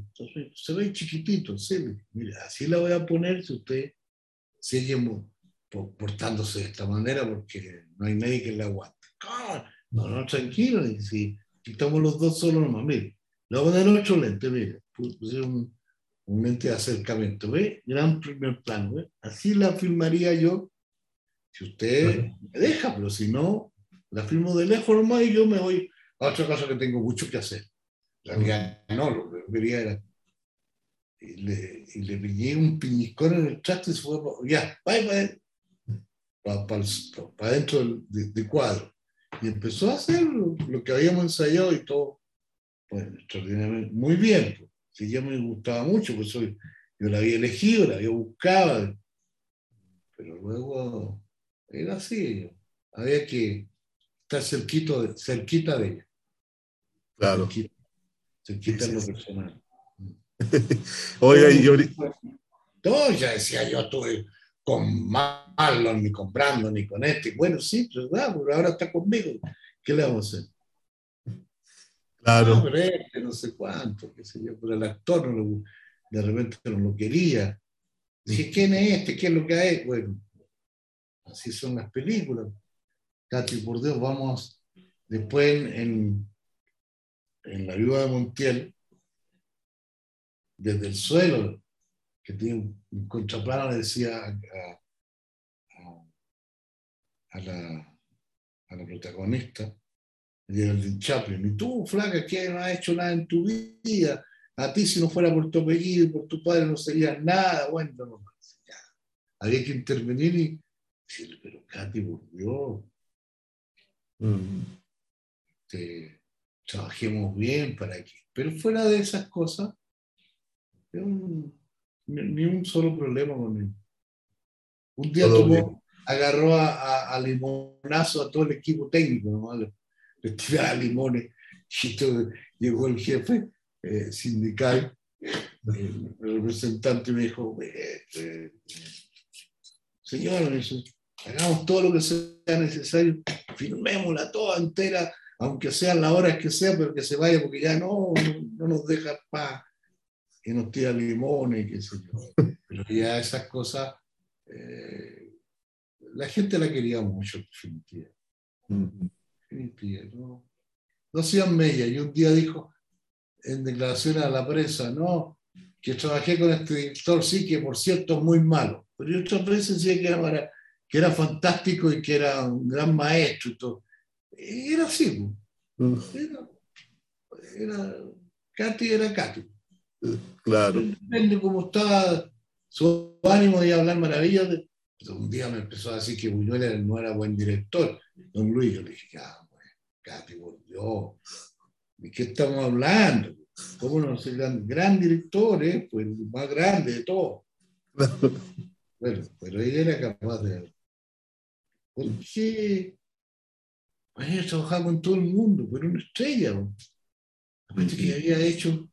se ve chiquitito, sí. Mire, así la voy a poner si usted sigue portándose de esta manera porque no hay nadie que le aguante. No, no, tranquilo, y si estamos los dos solos nomás, mire. Le voy a poner ocho lentes, mire. Puse un, un lente de acercamiento, ¿ve? Gran primer plano, ¿ve? Así la filmaría yo si usted me deja, pero si no, la filmo de lejos nomás y yo me voy a otra cosa que tengo mucho que hacer. La realidad no, lo que quería era. Y le, y le pillé un piñicón en el traste y se fue, ya, vaya para para, para, dentro del, del, cuadro. Y empezó a hacer lo, que habíamos ensayado y todo. Pues, extraordinariamente, muy bien. Pues. Sí, ya me gustaba mucho, pues soy, yo la había elegido, la había buscado, pero luego era así. Había que estar cerquito de, cerquita de ella. Claro. Cerquita, en lo personal. [laughs] Oye, yo... No, ya decía, yo estuve con Marlon, ni con Brandon, ni con este. Bueno, sí, pues, pero ahora está conmigo. ¿Qué le vamos a hacer? Claro. No, pero este, no sé cuánto, qué sé yo, pero el actor no de repente no lo quería. Dije, ¿quién es este? ¿Qué es lo que hay? Bueno, así son las películas. Katy, por Dios, vamos después en, en La Viuda de Montiel, desde el suelo, que tiene un contraplano, le decía a, la, a la protagonista, de Chaplin, y tú, flaca, que no has hecho nada en tu vida, a ti si no fuera por tu apellido y por tu padre no sería nada, bueno, no, ya. había que intervenir y decirle, pero Katy, por Dios, mm. trabajemos bien para que, pero fuera de esas cosas, ni, un solo problema con él. Un día tomó, agarró a, a, limonazo a todo el equipo técnico, ¿no? Le, tiraba limones y todo, llegó el jefe eh, sindical, el, representante me dijo, eh, señor, hagamos todo lo que sea necesario, firmémosla toda entera, aunque sean las horas que sea, pero que se vaya, porque ya no, no, nos deja paz, y nos tira limones, qué sé yo. Pero ya esas cosas, eh, la gente la quería mucho, definitiva. No, no sean media. Y un día dijo, en declaraciones a la prensa, no, que trabajé con este director, sí, que por cierto es muy malo, pero yo otras veces decía que era, que era fantástico y que era un gran maestro y todo. era así, era, era, Katy era Katy. Claro. Depende cómo estaba su ánimo de hablar maravillas. Un día me empezó a decir que Buñuel no era buen director. Don Luis, yo le dije, ah, por Dios, ¿De qué estamos hablando? ¿Cómo no ser gran, gran director, eh? pues el más grande de todos? [laughs] bueno, pero ella era capaz de. ¿Por qué? Pues ella trabajaba con todo el mundo, pero una estrella. Aparte que había hecho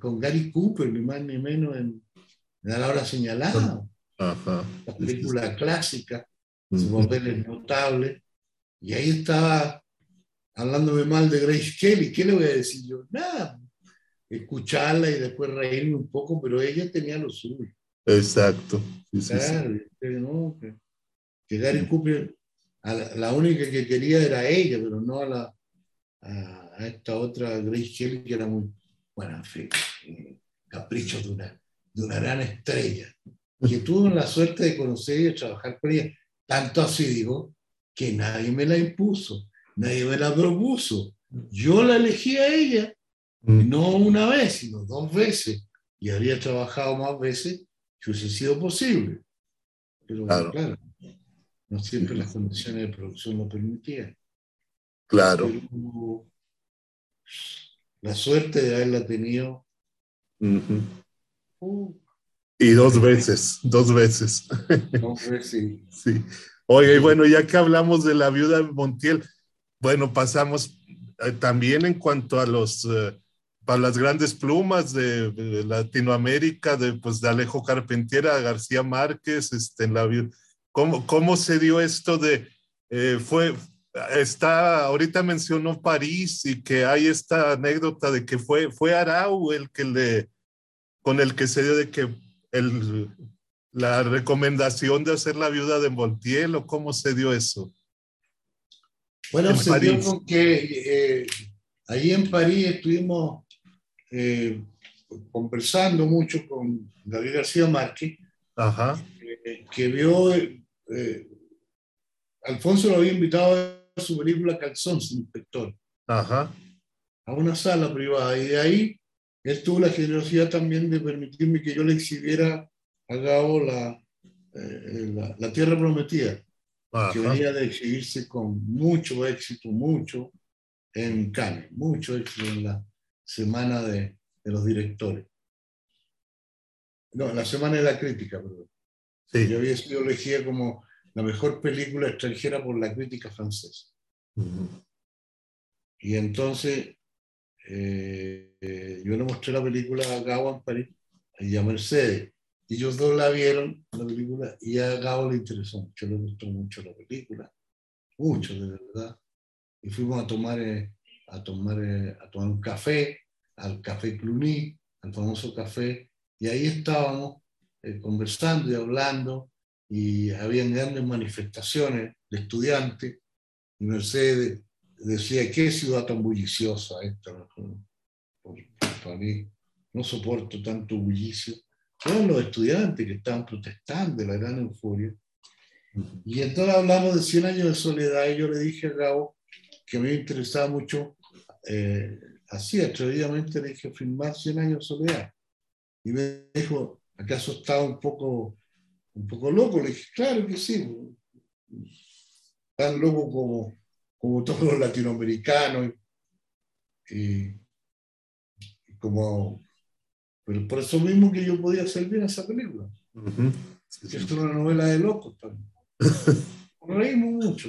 con, Gary Cooper, ni más ni menos en, en La Hora Señalada. La película clásica, su papel es notable. Y ahí estaba hablándome mal de Grace Kelly, ¿qué le voy a decir yo? Nada, escucharla y después reírme un poco, pero ella tenía lo suyo. Exacto. claro, ¿no? que, Gary Cooper, la, única que quería era ella, pero no a, la, a, esta otra Grace Kelly que era muy, bueno, en fin, eh, capricho de una, de una gran estrella, que tuvo la suerte de conocer y trabajar con ella, tanto así digo, que nadie me la impuso nadie me la propuso. Yo la elegí a ella, mm. no una vez, sino dos veces, y habría trabajado más veces si hubiese sido posible. Pero claro, no siempre las condiciones de producción lo permitían. Claro. la suerte de haberla tenido. Uh. y dos veces, dos veces. Dos veces. [laughs] sí. Oye, y bueno, ya que hablamos de la viuda Montiel, bueno, pasamos eh, también en cuanto a los eh, para las grandes plumas de, Latinoamérica, de, pues, de Alejo Carpentiera, García Márquez, este, en la ¿Cómo, ¿Cómo se dio esto de, eh, fue, está, ahorita mencionó París y que hay esta anécdota de que fue, fue Arau el que le, con el que se dio de que el, la recomendación de hacer la viuda de Montiel o cómo se dio eso? Bueno, se dio que eh, ahí en París estuvimos eh, conversando mucho con Gabriel García Márquez, eh, que vio, Alfonso lo había invitado a su película Calzón, su inspector, a una sala privada, y de ahí él tuvo la generosidad también de permitirme que yo le exhibiera a Gabo la, la Tierra Prometida que venía de exhibirse con mucho éxito, mucho en Cannes, mucho éxito en la semana de, de los directores. No, la semana de la crítica, perdón. Sí. Yo había sido elegida como la mejor película extranjera por la crítica francesa. Y entonces eh, yo le mostré la película a Gabo en París y a Mercedes. Ellos dos la vieron, la película, y a Gabo le interesó mucho, le gustó mucho la película, mucho de verdad. Y fuimos a tomar, eh, a tomar, eh, a tomar un café, al Café Cluny, al famoso café, y ahí estábamos conversando y hablando, y habían grandes manifestaciones de estudiantes, y Mercedes decía, qué ciudad tan bulliciosa esta, para mí no soporto tanto bullicio. Fueron los estudiantes que estaban protestando de la gran euforia. Y entonces hablamos de 100 años de soledad y yo le dije a Gabo que a mí me interesaba mucho, eh, así atrevidamente le dije, filmar 100 años de soledad. Y me dijo, ¿acaso estaba un poco, un poco loco? Le dije, claro que sí, tan loco como, como todos los latinoamericanos. Y, como, pero por eso mismo que yo podía hacer bien esa película. Es una novela de locos también. [laughs] Nos reímos mucho.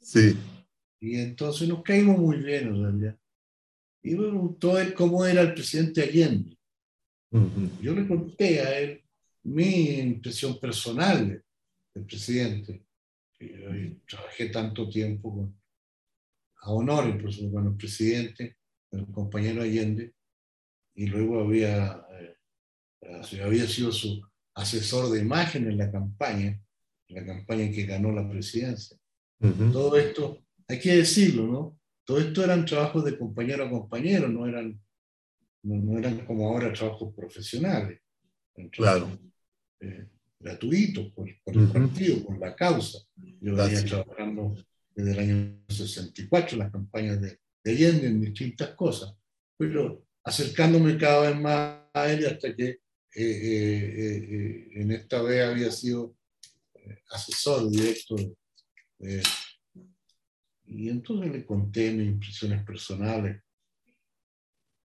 Sí. Y entonces nos caímos muy bien en realidad. Y me preguntó él cómo era el presidente Allende. Yo le conté a él mi impresión personal del presidente. Yo trabajé tanto tiempo con, a honor incluso con el presidente, el compañero Allende, y luego había, eh, había sido su asesor de imagen en la campaña, en la campaña en que ganó la presidencia. Todo esto, hay que decirlo, ¿no? Todo esto eran trabajos de compañero a compañero, no eran, no, eran como ahora trabajos profesionales. claro. Eh, gratuitos por, el partido, por la causa. Yo venía trabajando desde el año 64 en las campañas de, de Allende en distintas cosas, pero acercándome cada vez más a él hasta que eh, eh, eh, en esta vez había sido asesor directo. y entonces le conté mis impresiones personales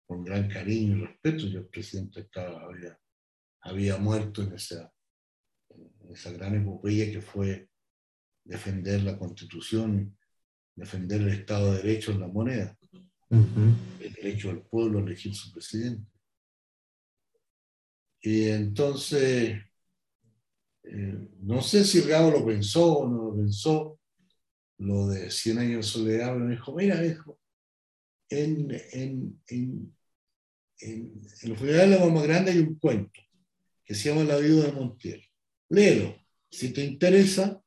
con gran cariño y respeto. Yo el presidente estaba, había, había muerto en esa, en esa gran epopeya que fue defender la constitución, defender el Estado de Derecho en la moneda el derecho del pueblo a elegir su presidente. Y entonces, eh, no sé si el Gabo lo pensó o no lo pensó, lo de 100 años de soledad, me dijo, mira, hijo, en, en, en, en, los funerales de la Mamá Grande hay un cuento que se llama La vida de Montiel. Léelo. Si te interesa,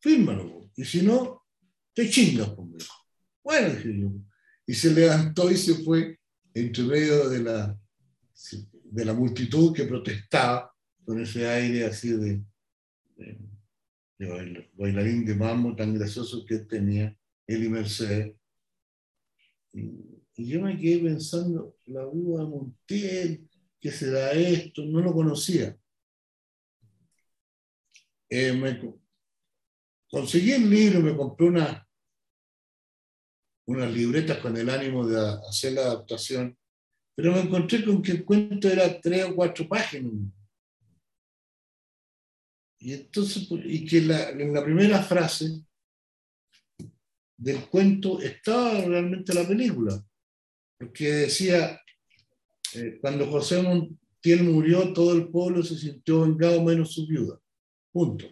fírmalo. Y si no, te chingas conmigo. Bueno. Y se levantó y se fue entre medio de la, de la multitud que protestaba con ese aire así de, bailarín de mambo tan gracioso que tenía él y Mercedes. Y, yo me quedé pensando, la viuda de Montiel, ¿qué será esto? No lo conocía. Eh, me, conseguí el libro, me compré una, unas libretas con el ánimo de hacer la adaptación, pero me encontré con que el cuento era tres o cuatro páginas. Y entonces, y que en la primera frase del cuento estaba realmente la película, porque decía, eh, cuando José Montiel murió, todo el pueblo se sintió vengado menos su viuda. Punto.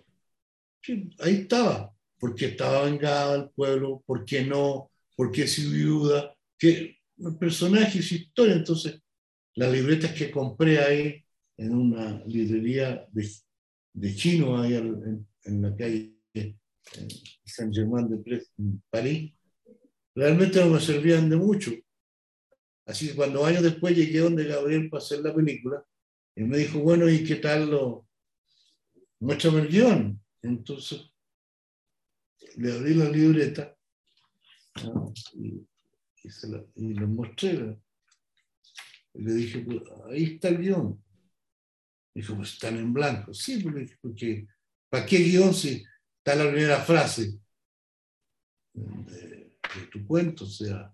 ahí estaba, porque estaba vengado el pueblo, porque no por qué si viuda, que personajes, historia. Entonces, las libretas que compré ahí en una librería de, de chino ahí en, en, la calle Saint-Germain-de-Prés, en París, realmente no me servían de mucho. Así que cuando años después llegué donde Gabriel para hacer la película, y me dijo, bueno, ¿y qué tal lo? Muéstrame el guion. Entonces, le abrí la libreta y, y, lo mostré. Y le dije, pues, ahí está el guion. Dijo, pues están en blanco. Sí, pues, porque ¿para qué guion si está la primera frase de, tu cuento? O sea,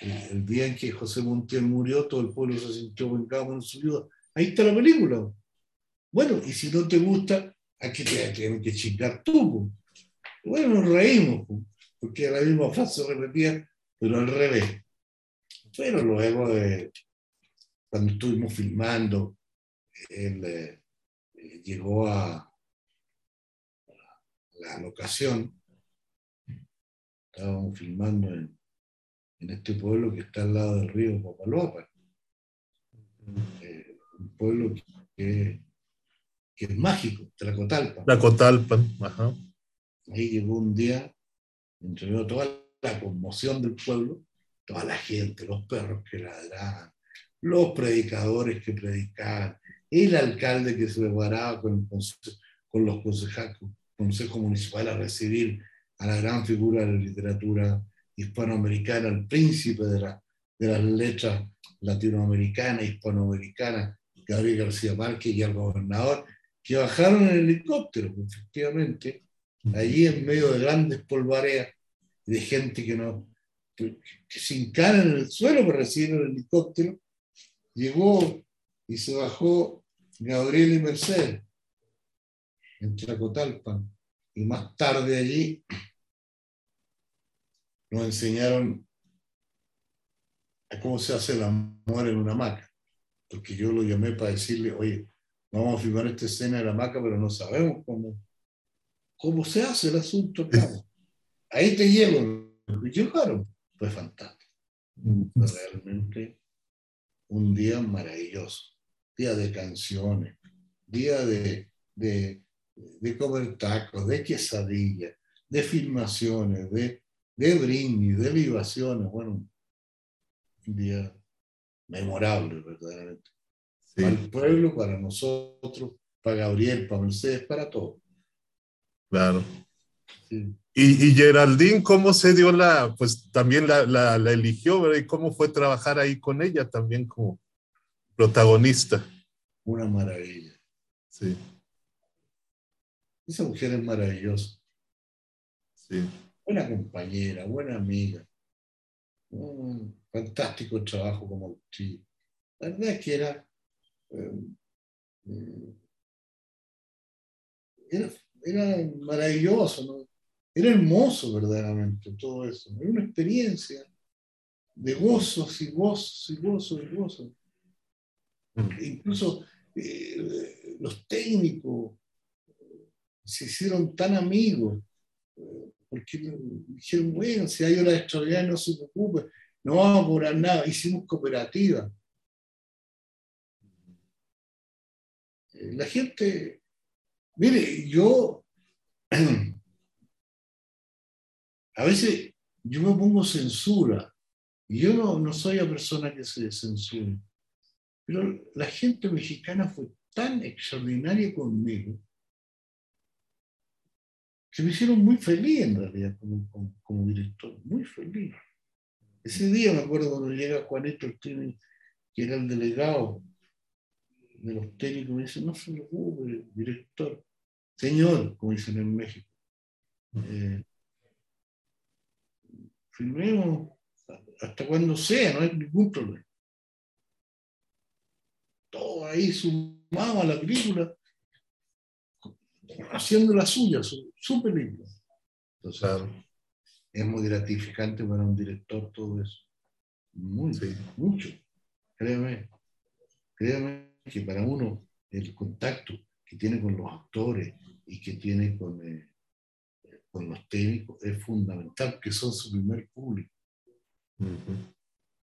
el, día en que José Montiel murió, todo el pueblo se sintió vengado en su vida. Ahí está la película. Bueno, y si no te gusta, aquí te tienes que chingar tú. Bueno, nos reímos porque la misma frase se repetía, pero al revés. Pero luego de, cuando estuvimos filmando, él eh, llegó a la locación, estábamos filmando en, en este pueblo que está al lado del río Papaloapa, eh, un pueblo que, que, es mágico, Tlacotalpan. Tlacotalpan, ajá. Ahí llegó un día, entre toda la conmoción del pueblo, toda la gente, los perros que ladraban, los predicadores que predicaban, el alcalde que se preparaba con, con los concejales, consejo municipal a recibir a la gran figura de la literatura hispanoamericana, el príncipe de, la, de las letras latinoamericanas, hispanoamericanas, Gabriel García Márquez y al gobernador, que bajaron en helicóptero, efectivamente, allí en medio de grandes polvareas, de gente que, no, que, se encara en el suelo para recibir el helicóptero, llegó y se bajó Gabriel y Mercedes en Tlacotalpan. Y más tarde allí nos enseñaron a cómo se hace el amor en una hamaca. Porque yo lo llamé para decirle, oye, vamos a filmar esta escena de la hamaca, pero no sabemos cómo, cómo se hace el asunto. Ahí te llevo. Y llegaron. Fue fantástico. Fue realmente un día maravilloso. Día de canciones, día de, de, de comer tacos, de quesadillas, de filmaciones, de, de brindis, de libaciones. Bueno, un día memorable, verdaderamente. Para el pueblo, para nosotros, para Gabriel, para Mercedes, para todos. Claro. Y, y, Geraldine, ¿cómo se dio la, pues también la, la, la, eligió, ¿verdad? ¿Y cómo fue trabajar ahí con ella también como protagonista? Una maravilla. Sí. Esa mujer es maravillosa. Sí. Buena compañera, buena amiga. Un fantástico trabajo como actriz. La verdad es que era, eh, era, era, maravilloso, ¿no? era hermoso verdaderamente todo eso. Era una experiencia de gozos y gozos y gozos y gozos. Mm. Incluso eh, los técnicos, se hicieron tan amigos, porque dijeron, bueno, si hay horas extraordinarias, no se preocupe, no vamos a cobrar nada, hicimos cooperativa. Eh, la gente, mire, yo, [clears throat] a veces yo me pongo censura, yo no, no soy la persona que se censura, pero la gente mexicana fue tan extraordinaria conmigo que me hicieron muy feliz en realidad como, como, director, muy feliz. Ese día me acuerdo cuando llega Juanito que era el delegado de los técnicos, me dice, no se preocupe, director, señor, como dicen en México, eh, filmemos hasta cuando sea, no hay ningún problema. Todo ahí sumado a la película, haciendo la suya, su, su película. Entonces, es muy gratificante para un director todo eso. Muy, mucho. Créeme, créeme que para uno el contacto que tiene con los actores y que tiene con, eh, con los técnicos es fundamental, que son su primer público.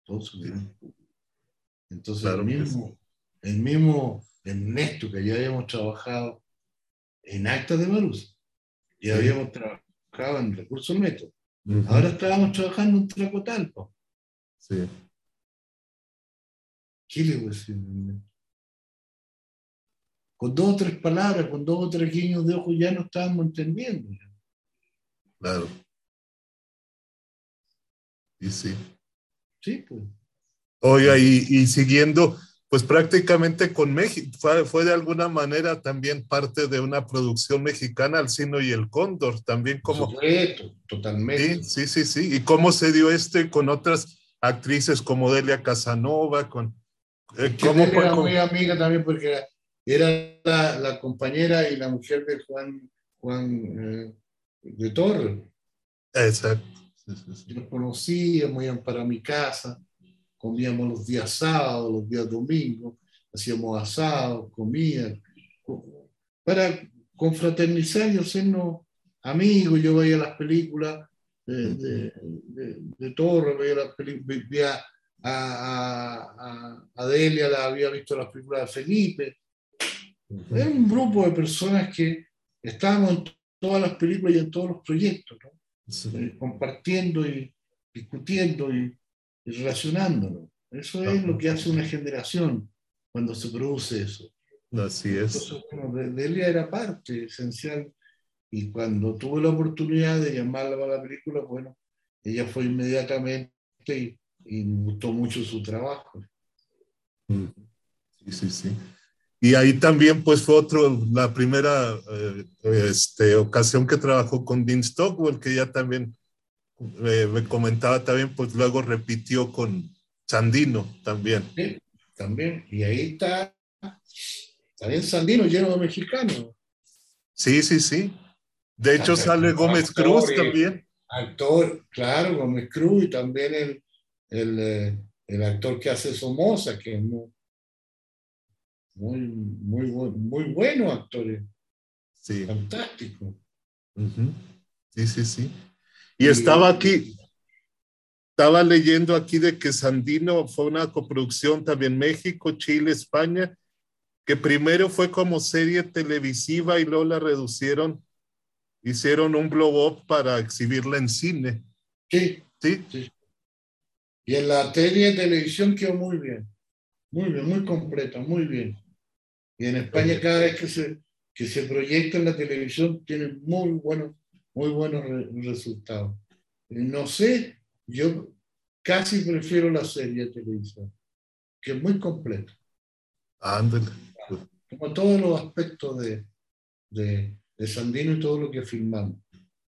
Son su primer público. Entonces, el mismo, el mismo Ernesto que ya habíamos trabajado en actas de Marusa. Ya habíamos trabajado en recursos métodos. Ahora estábamos trabajando en Tracotalpa. Sí. ¿Qué le voy a decir? Con dos o tres palabras, con dos o tres guiños de ojos ya no estábamos entendiendo. Claro. Y sí. Sí, pues. Oiga, y, y siguiendo, pues prácticamente con México, fue, de alguna manera también parte de una producción mexicana, Alcino y el Cóndor, también como... totalmente. Sí, sí, sí, ¿Y cómo se dio este con otras actrices como Delia Casanova? Con, eh, ¿cómo fue era muy amiga también porque era, la, compañera y la mujer de Juan, Juan eh, de Torre. Exacto. Yo conocía, muy para mi casa. comíamos los días sábados, los días domingos, hacíamos asados, comida, para confraternizar y hacernos amigos. Yo veía las películas de, de, de, Torre, veía las películas, a, a, Delia, la había visto las películas de Felipe. Era un grupo de personas que estábamos en todas las películas y en todos los proyectos, eh, compartiendo y discutiendo y, relacionándonos. Eso es lo que hace una generación cuando se produce eso. Así es. Delia era parte esencial y cuando tuve la oportunidad de llamarla a la película, bueno, ella fue inmediatamente y y me gustó mucho su trabajo. Mm. Sí, sí, sí. Y ahí también pues fue otro, la primera eh, este, ocasión que trabajó con Dean Stockwell, que ya también eh, me comentaba también, pues luego repitió con Sandino también. Sí, también. Y ahí está, también Sandino lleno de mexicanos. Sí, sí, sí. De hecho sale Gómez Cruz también. Actor, claro, Gómez Cruz y también el, el, eh, el actor que hace Somoza, que es muy, muy, muy, muy bueno actor. Sí. Fantástico. Sí, sí, sí. Y, estaba aquí, estaba leyendo aquí de que Sandino fue una coproducción también México, Chile, España, que primero fue como serie televisiva y luego la reducieron, hicieron un blow up para exhibirla en cine. Sí. Sí. sí. Y en la serie de televisión quedó muy bien, muy bien, muy completa, muy bien. Y en España cada vez que se, que se proyecta en la televisión tiene muy buenos, muy buenos resultados. No sé, yo casi prefiero la serie de televisión, que es muy completa. Ándale. Como todos los aspectos de, de, de, Sandino y todo lo que filmamos.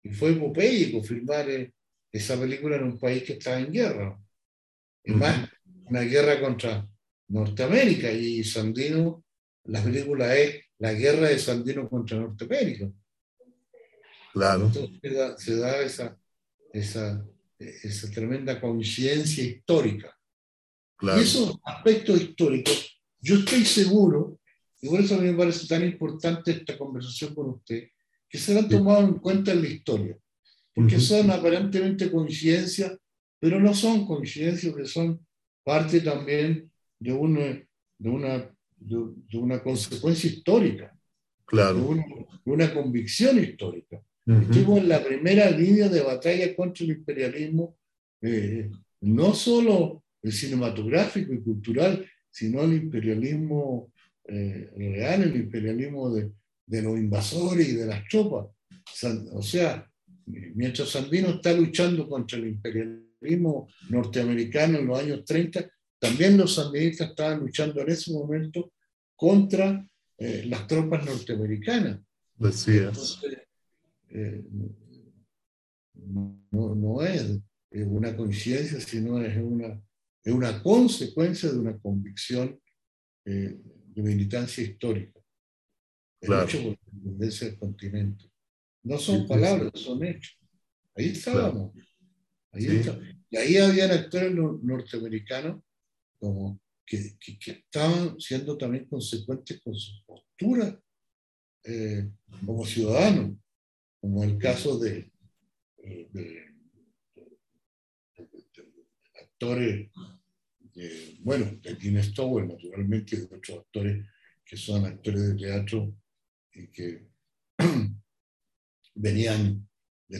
Y fue epopéico filmar eh, esa película en un país que estaba en guerra. Es más, una guerra contra Norteamérica y Sandino, la película es la guerra de Sandino contra Norteamérica. Claro. Entonces se da, esa, esa, esa, tremenda coincidencia histórica. Claro. Y esos aspectos históricos, yo estoy seguro, y por eso a mí me parece tan importante esta conversación con usted, que se han tomado en cuenta en la historia, porque son aparentemente coincidencias pero no son coincidencias que son parte también de una, de una, de, una consecuencia histórica, claro. de, una, convicción histórica. Uh en la primera línea de batalla contra el imperialismo, eh, no solo el cinematográfico y cultural, sino el imperialismo eh, real, el imperialismo de, de, los invasores y de las tropas. O sea, mientras Sandino está luchando contra el imperialismo, norteamericano en los años 30, también los sandinistas estaban luchando en ese momento contra eh, las tropas norteamericanas. Eh, no, no, es una coincidencia, sino es una, es una consecuencia de una convicción eh, de militancia histórica. El claro. hecho por la independencia del continente. No son palabras, son hechos. Ahí estábamos. Y ahí habían actores norteamericanos como que, que, estaban siendo también consecuentes con su postura eh, como ciudadanos, como el caso de, de, actores, bueno, de Dean Stowell, naturalmente, de otros actores que son actores de teatro y que [clears throat] venían de,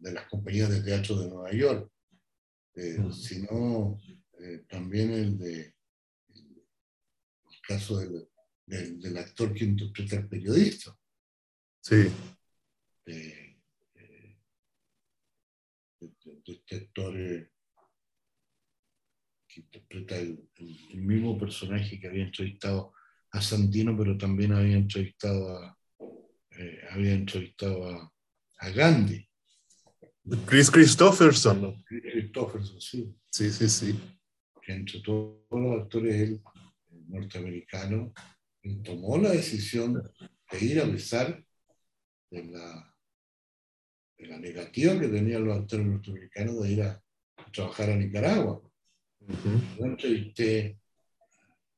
de, las compañías de teatro de Nueva York, eh, sino eh, también el de el caso del, del, actor que interpreta al periodista. Sí. De, este actor eh, que interpreta el, el, mismo personaje que había entrevistado a Santino, pero también había entrevistado a, había entrevistado a, a Gandhi. Chris Christopherson. Chris Christopherson, sí. Sí, sí, sí. Que entre todos los actores el norteamericano tomó la decisión de ir a pesar de la, de la negativa que tenían los actores norteamericanos de ir a trabajar a Nicaragua. Yo entrevisté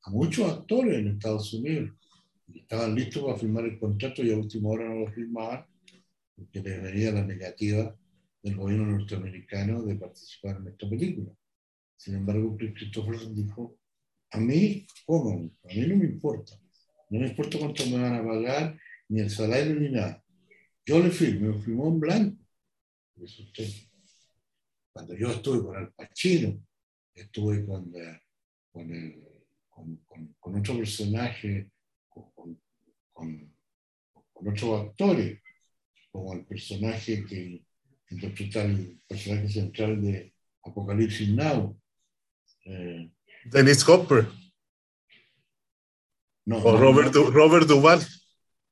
a muchos actores en Estados Unidos estaban listos para firmar el contrato y a última hora no lo firmaban porque les venía la negativa del gobierno norteamericano de participar en esta película. Sin embargo, Christopherson dijo, a mí, ¿cómo? A mí no me importa. No me importa cuánto me van a pagar, ni el salario, ni nada. Yo le firmo, me firmó en blanco. Cuando yo estuve con el Pachino, estuve con, el, con, con, otro personaje, con, con, otros actores, como el personaje que interpreta el personaje central de Apocalipsis Now. Eh, Dennis Hopper. No, o Robert, Robert Duval.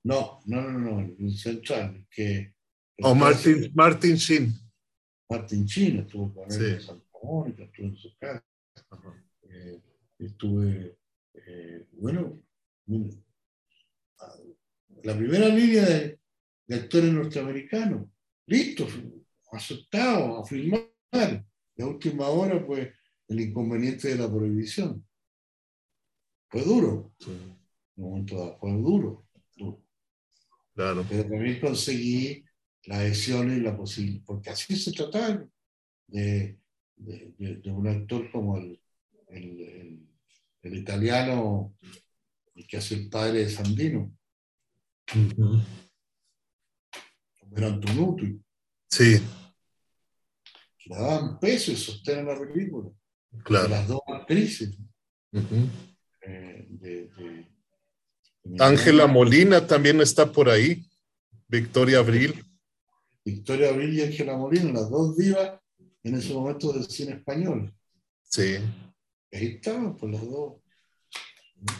No, no, no, no, el central. Que, o Martin, Martin Sheen. Martin Sheen estuvo con él en Santa Mónica, estuvo en su casa. Eh, estuve, eh, bueno, la primera línea de, actores norteamericanos, listos, aceptados, a filmar. La última hora, pues, el inconveniente de la prohibición. Fue duro. En un momento dado, fue duro, duro. Claro. Pero también conseguí la adhesión y la posibilidad, porque así se trataba de, de, un actor como el, el, el, italiano, el que hace el padre de Sandino. Uh Era Sí. Le daban peso y sostén a la película. Claro. las dos actrices. Eh, Ángela Molina también está por ahí. Victoria Abril. Victoria Abril y Ángela Molina, las dos divas en ese momento del cine español. Sí. Ahí estaban, pues las dos.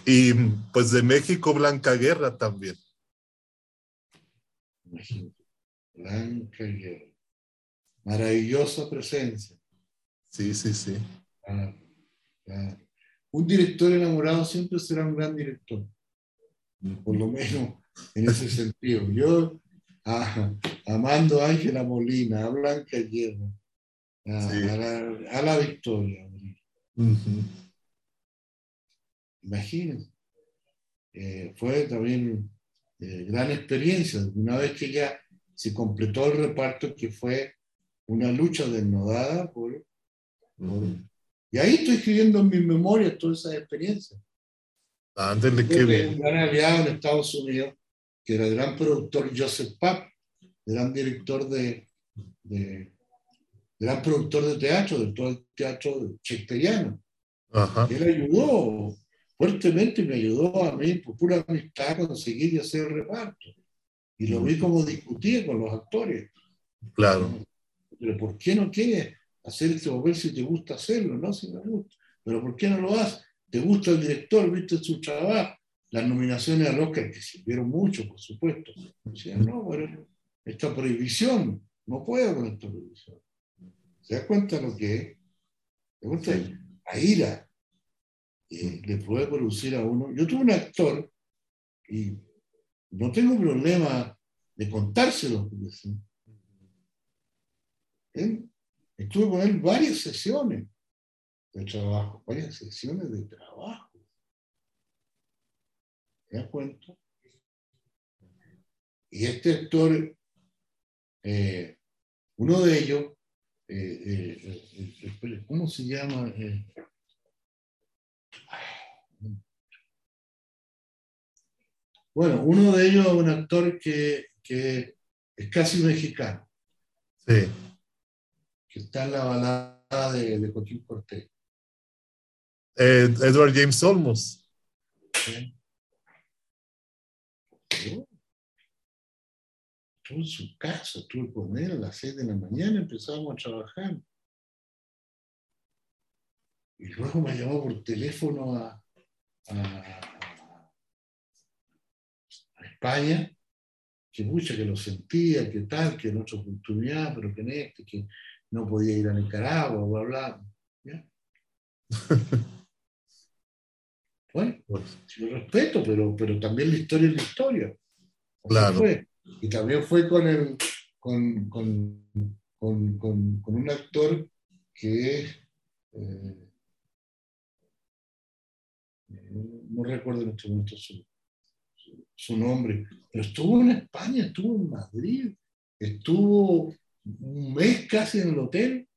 Y pues de México, Blanca Guerra también. Blanca Guerra. Maravillosa presencia. Sí, sí, sí. Un director enamorado siempre será un gran director. Por lo menos en ese sentido. Yo, amando a Ángela Molina, a Blanca Guerra, a, la, Victoria. Imagínense. Eh, fue también eh, gran experiencia. Una vez que ya se completó el reparto, que fue una lucha desnudada por, y ahí estoy escribiendo en mi memoria todas esas experiencias. Ándale, qué bien. Un gran aliado en Estados Unidos, que era el gran productor Joseph Papp, gran director de, de gran productor de teatro, de todo el teatro shakespeariano. Él ayudó fuertemente, me ayudó a mí, por pura amistad, a conseguir y hacer el reparto. Y lo vi como discutía con los actores. Claro. Pero ¿por qué no quieres hacer este papel si te gusta hacerlo? No, si me gusta. Pero ¿por qué no lo haces? ¿Te gusta el director? ¿Viste su trabajo? Las nominaciones al Oscar, que sirvieron mucho, por supuesto. Decían, no, bueno, esta prohibición, no puedo con esta prohibición. ¿Se da cuenta lo que es? ¿Se da cuenta? La ira eh, le puede producir a uno. Yo tuve un actor y no tengo problema de contárselo. Estuve con él varias sesiones de trabajo, varias sesiones de trabajo. ¿Te das cuenta? Y este actor, eh, uno de ellos, eh, eh, ¿cómo se llama? bueno, uno de ellos es un actor que, que es casi mexicano. Sí que está en la balada de, de Joaquín Cortés. Eh, Edward James Olmos. Estuve en su casa, estuve con él a las seis de la mañana, empezábamos a trabajar. Y luego me llamó por teléfono a, a, a España, que mucha que lo sentía, que tal, que en otra oportunidad, pero que en este, que no podía ir a Nicaragua, bla, bla. ¿ya? [laughs] bueno, yo respeto, pero, pero también la historia es la historia. claro. Y también fue con, el, con, con, con, con un actor que es, eh, no recuerdo en este momento su, su, nombre, pero estuvo en España, estuvo en Madrid, estuvo un mes casi en el hotel.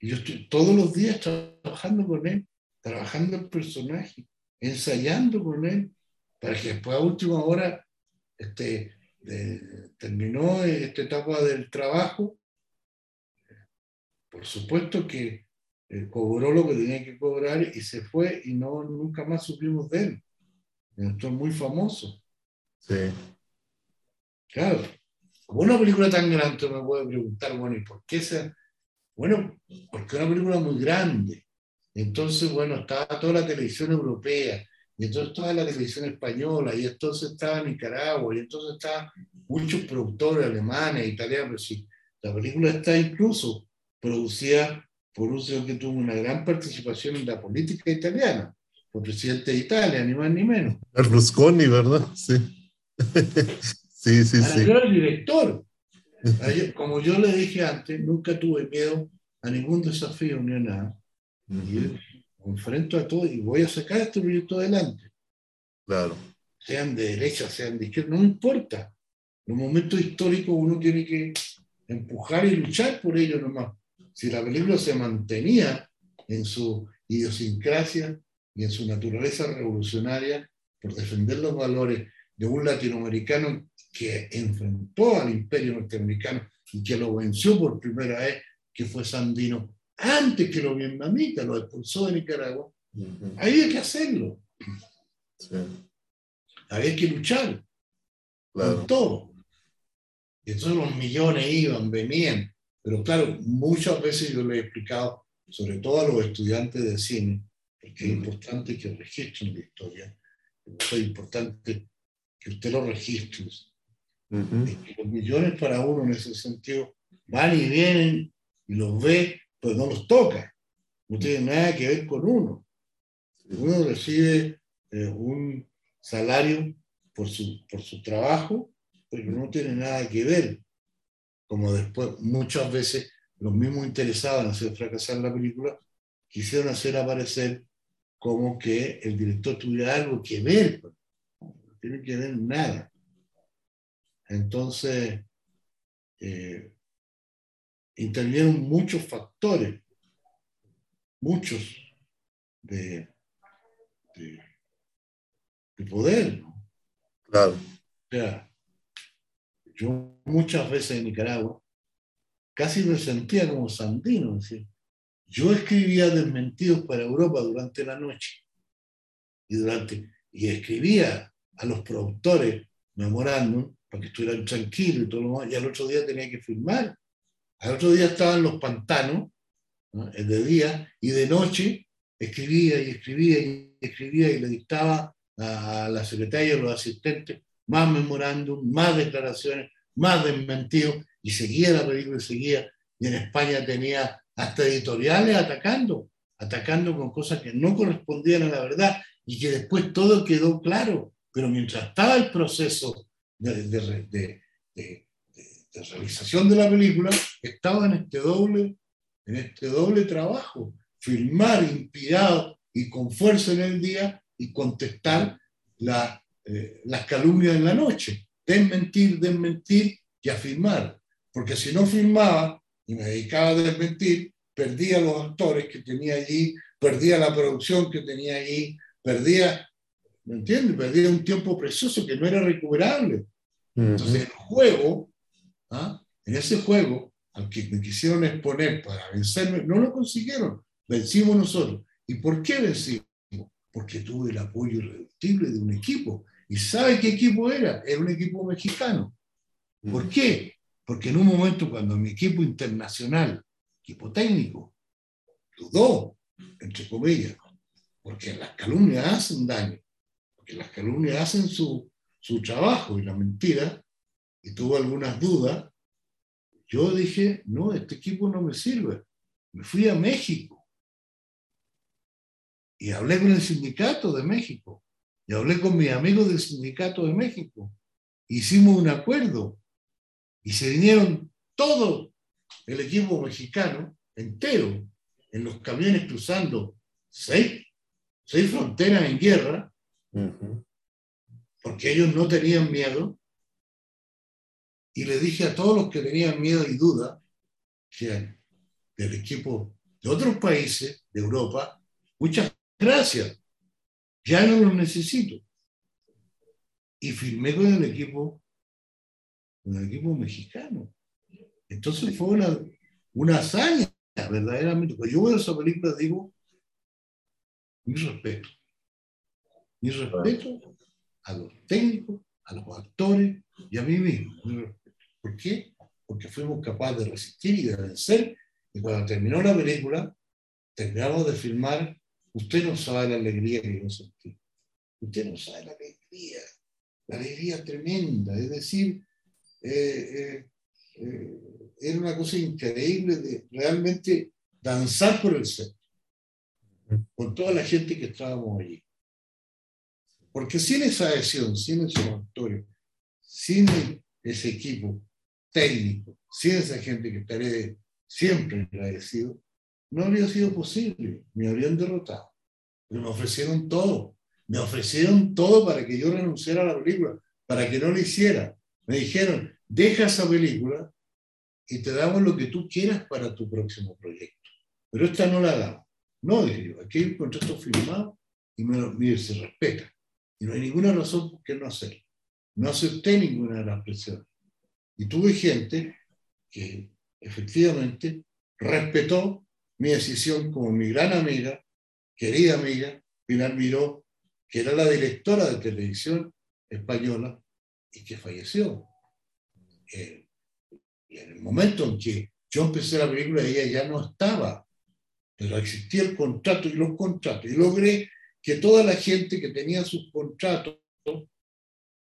Y yo estoy todos los días trabajando con él, trabajando el personaje, ensayando con él, para que después a última hora este, terminó esta etapa del trabajo. Por supuesto que eh, cobró lo que tenía que cobrar y se fue y no, nunca más supimos de él. Esto es muy famoso. Sí. Claro. Como una película tan grande, me puede preguntar, bueno, ¿y por qué esa? Bueno, porque es una película muy grande. Entonces, bueno, estaba toda la televisión europea, y entonces estaba la televisión española, y entonces estaba Nicaragua, y entonces estaban muchos productores alemanes, italianos, pero sí, la película está incluso producida por un señor que tuvo una gran participación en la política italiana, por presidente de Italia, ni más ni menos. Berlusconi, ¿verdad? Sí. [laughs] sí, sí, sí. Yo era el director. Como yo le dije antes, nunca tuve miedo a ningún desafío ni a nada. Y me enfrento a todo y voy a sacar este proyecto adelante. Claro. Sean de derecha, sean de izquierda, no importa. En un momento histórico uno tiene que empujar y luchar por ello nomás si la película se mantenía en su idiosincrasia y en su naturaleza revolucionaria por defender los valores de un latinoamericano que enfrentó al imperio norteamericano y que lo venció por primera vez, que fue Sandino, antes que los vietnamitas lo expulsó de Nicaragua, había que hacerlo. Había que luchar con todo. Y entonces los millones iban, venían, pero claro, muchas veces yo le he explicado, sobre todo a los estudiantes de cine, porque es importante que registren la historia, es importante que usted lo registre. Los millones para uno en ese sentido van y vienen y los ve, pues no los toca. No tiene nada que ver con uno. Uno recibe eh, un salario por su, por su trabajo, pero no tiene nada que ver como después muchas veces los mismos interesados en hacer fracasar la película, quisieron hacer aparecer como que el director tuviera algo que ver, no tiene que ver nada. Entonces, eh, intervinieron muchos factores, muchos de, de, poder. Claro. O sea, yo muchas veces en Nicaragua casi me sentía como Sandino. Yo escribía desmentidos para Europa durante la noche y, durante, y escribía a los productores memorándum para que estuvieran tranquilos y todo lo demás, y al otro día tenía que firmar. Al otro día estaban los pantanos, el de día, y de noche escribía y escribía y escribía y le dictaba a la secretaria y a los asistentes más memorándum, más declaraciones, más desmentidos, y seguía la película y seguía. Y en España tenía hasta editoriales atacando, atacando con cosas que no correspondían a la verdad y que después todo quedó claro. Pero mientras estaba el proceso de, de, de, realización de la película, estaba en este doble, en este doble trabajo, filmar inspirado y con fuerza en el día y contestar la eh, las calumnias en la noche, desmentir, desmentir y afirmar. Porque si no firmaba y me dedicaba a desmentir, perdía los actores que tenía allí, perdía la producción que tenía allí, perdía, ¿me entiendes? Perdía un tiempo precioso que no era recuperable. Entonces, el juego, ¿ah? en ese juego, al que me quisieron exponer para vencerme, no lo consiguieron, vencimos nosotros. ¿Y por qué vencimos? Porque tuve el apoyo irreductible de un equipo ¿Y sabe qué equipo era? Era un equipo mexicano. ¿Por qué? Porque en un momento cuando mi equipo internacional, equipo técnico, dudó, entre comillas, porque las calumnias hacen daño, porque las calumnias hacen su, su trabajo y la mentira, y tuvo algunas dudas, yo dije, no, este equipo no me sirve. Me fui a México y hablé con el sindicato de México y hablé con mis amigos del Sindicato de México. Hicimos un acuerdo y se vinieron todo el equipo mexicano entero en los camiones cruzando seis, seis fronteras en guerra, porque ellos no tenían miedo. Y le dije a todos los que tenían miedo y duda, que del equipo de otros países de Europa, muchas gracias, ya no los necesito. Y firmé con el equipo, con equipo mexicano. Entonces fue una, una hazaña, verdaderamente. Cuando yo veo esa película digo, mi respeto. Mi respeto a los técnicos, a los actores y a mí mismo. ¿Por qué? Porque fuimos capaces de resistir y de vencer. Y cuando terminó la película, terminamos de filmar. Usted no sabe la alegría que yo sentí. Usted no sabe la alegría. La alegría tremenda. Es decir, eh, eh, eh, era una cosa increíble de realmente danzar por el set con toda la gente que estábamos allí. Porque sin esa adhesión, sin esos actores, sin ese equipo técnico, sin esa gente que estaré siempre agradecido, no habría sido posible, me habrían derrotado. Pero me ofrecieron todo, me ofrecieron todo para que yo renunciara a la película, para que no lo hiciera. Me dijeron, deja esa película y te damos lo que tú quieras para tu próximo proyecto. Pero esta no la damos. No, dije yo, aquí hay un contrato firmado y mire, se respeta. Y no hay ninguna razón por qué no hacerlo. No acepté ninguna de las presiones. Y tuve gente que efectivamente respetó mi decisión como mi gran amiga, querida amiga, Pilar Miró, que era la directora de televisión española y que falleció. Eh, y en el momento en que yo empecé la película, ella ya no estaba pero existía el contrato y los contratos. Y logré que toda la gente que tenía sus contratos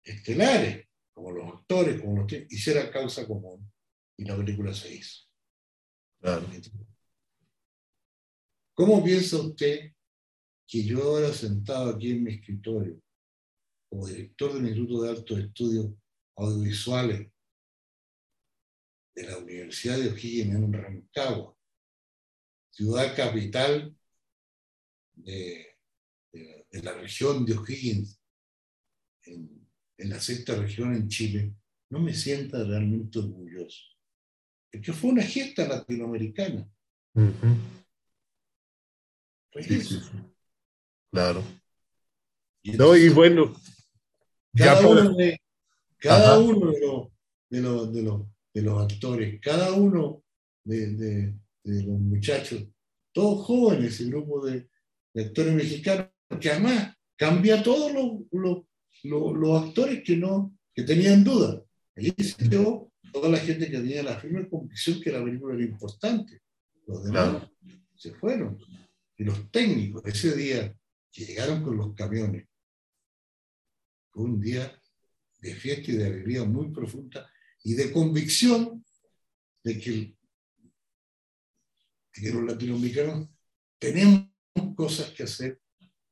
estelares, como los actores, como los hiciera causa común. Y la película se hizo. ¿Cómo piensa usted que yo ahora sentado aquí en mi escritorio, como director del Instituto de Altos Estudios Audiovisuales de la Universidad de O'Higgins en Rancagua, ciudad capital de, la región de O'Higgins, en, la sexta región en Chile, no me sienta realmente orgulloso. Porque fue una gesta latinoamericana. Claro. Y, no, y bueno, cada uno, de, cada uno de, los, de, los, de, los, de los actores, cada uno de, de los muchachos, todos jóvenes, el grupo de, actores mexicanos, que además cambia todos los, los, actores que, no, que tenían dudas. Allí se quedó toda la gente que tenía la firme convicción que la película era importante. Los demás se fueron. Y los técnicos, ese día que llegaron con los camiones, fue un día de fiesta y de alegría muy profunda y de convicción de que que los latinoamericanos tenemos cosas que hacer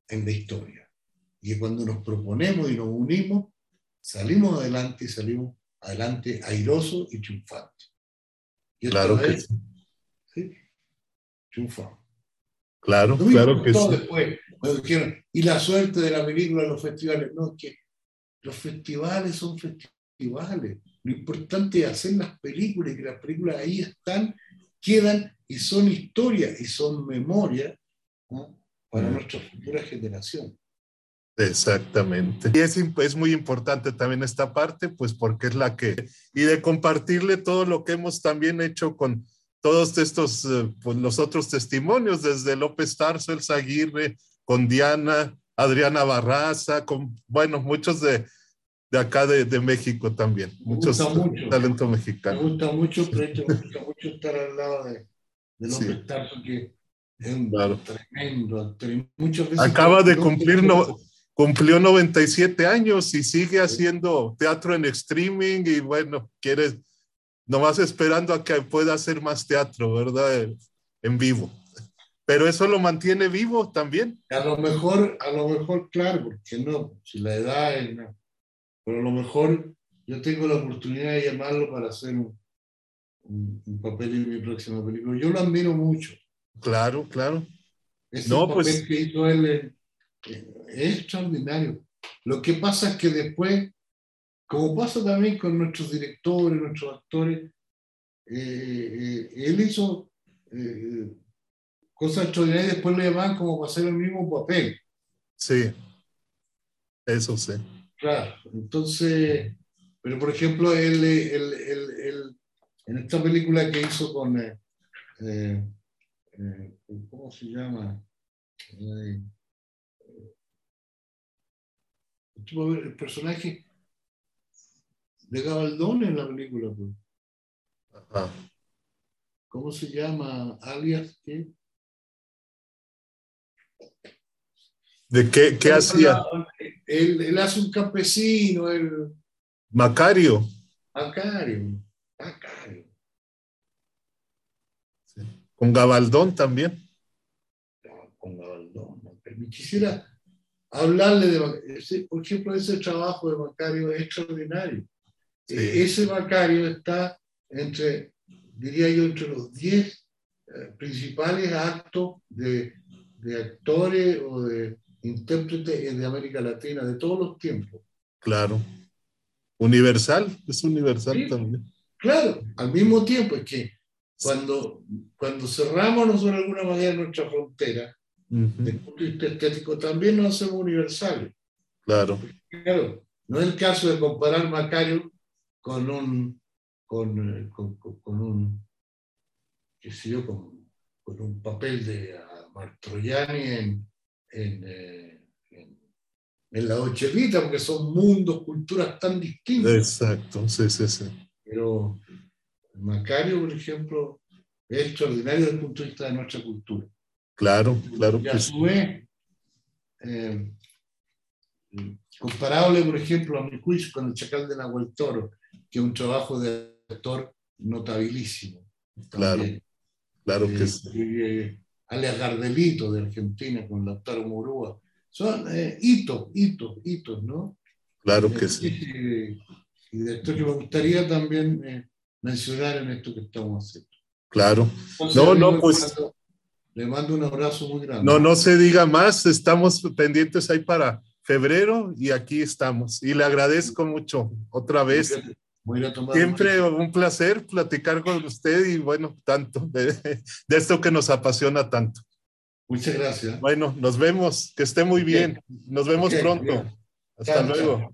en la historia. Y cuando nos proponemos y nos unimos, salimos adelante y salimos adelante airosos y triunfantes. Y claro que sí. ¿sí? Triunfamos. Claro, claro que sí. Después, y la suerte de la película en los festivales. No, que los festivales son festivales. Lo importante es hacer las películas y que las películas ahí están, quedan y son historia y son memoria para mm. nuestra futura generación. Exactamente. Y es, es, muy importante también esta parte, pues porque es la que, y de compartirle todo lo que hemos también hecho con todos estos, eh, pues los otros testimonios, desde López Tarso, El Aguirre, con Diana, Adriana Barraza, con, bueno, muchos de, de acá de, de México también, muchos talento mexicano. Me gusta mucho, pero me gusta mucho estar al lado de, de López Tarso, que un tremendo, Muchas veces Acaba de cumplir, no, cumplió 97 años y sigue haciendo teatro en streaming y bueno, quiere, nomás esperando a que pueda hacer más teatro, ¿verdad? En vivo. Pero eso lo mantiene vivo también. A lo mejor, a lo mejor, claro, porque no, si la edad es, no. Pero a lo mejor yo tengo la oportunidad de llamarlo para hacer un, un, papel en mi próxima película. Yo lo admiro mucho. Claro, claro. Ese no, papel pues... que hizo él es extraordinario. Lo que pasa es que después, como pasa también con nuestros directores, nuestros actores, eh, él hizo cosas extraordinarias y después le llaman como para hacer el mismo papel. Sí, eso sí. Claro, entonces, pero por ejemplo, él, él, él, en esta película que hizo con, eh, eh, eh ¿cómo se llama? Eh, el personaje de Gabaldón en la película. Pues. Ajá. ¿Cómo se llama? Alias, ¿qué? ¿De qué, qué hacía? Él, hace un campesino, el... Macario. Macario, Macario. Con Gabaldón también. con Gabaldón. Quisiera hablarle de, por ejemplo, ese trabajo de Macario es extraordinario. E, ese Macario está entre, diría yo, entre los 10 eh, principales actos de, de actores o de intérprete de América Latina de todos los tiempos. Claro. Universal, es universal también. Claro, al mismo tiempo es que cuando, cuando cerramos nosotros de alguna manera nuestra frontera, desde el punto de vista estético, también nos hacemos universales. Claro. Claro, no es el caso de comparar Macario con un, con, eh, con, con, un, qué sé yo, con, un papel de Martroianni en, eh, en, en, la Ochelita, porque son mundos, culturas tan distintas. Exacto, sí, sí, sí. Pero Macario, por ejemplo, es extraordinario desde el punto de vista de nuestra cultura. Claro, claro. Y a su vez, eh, comparable, por ejemplo, a mi juicio, con el Chacal de Nahuel Toro, que es un trabajo de actor notabilísimo. Claro, claro que eh, sí alias Gardelito de Argentina con Lautaro Murúa. Son eh, hitos, hitos, hitos, ¿no? Claro que sí. Y, de esto que me gustaría también mencionar en esto que estamos haciendo. Claro. no, no, pues. le mando un abrazo muy grande. No, no se diga más, estamos pendientes ahí para febrero y aquí estamos. Y le agradezco mucho otra vez. Siempre un placer platicar con usted y bueno, tanto de, de, esto que nos apasiona tanto. Muchas gracias. Bueno, nos vemos, que esté muy bien. Nos vemos pronto. Hasta luego.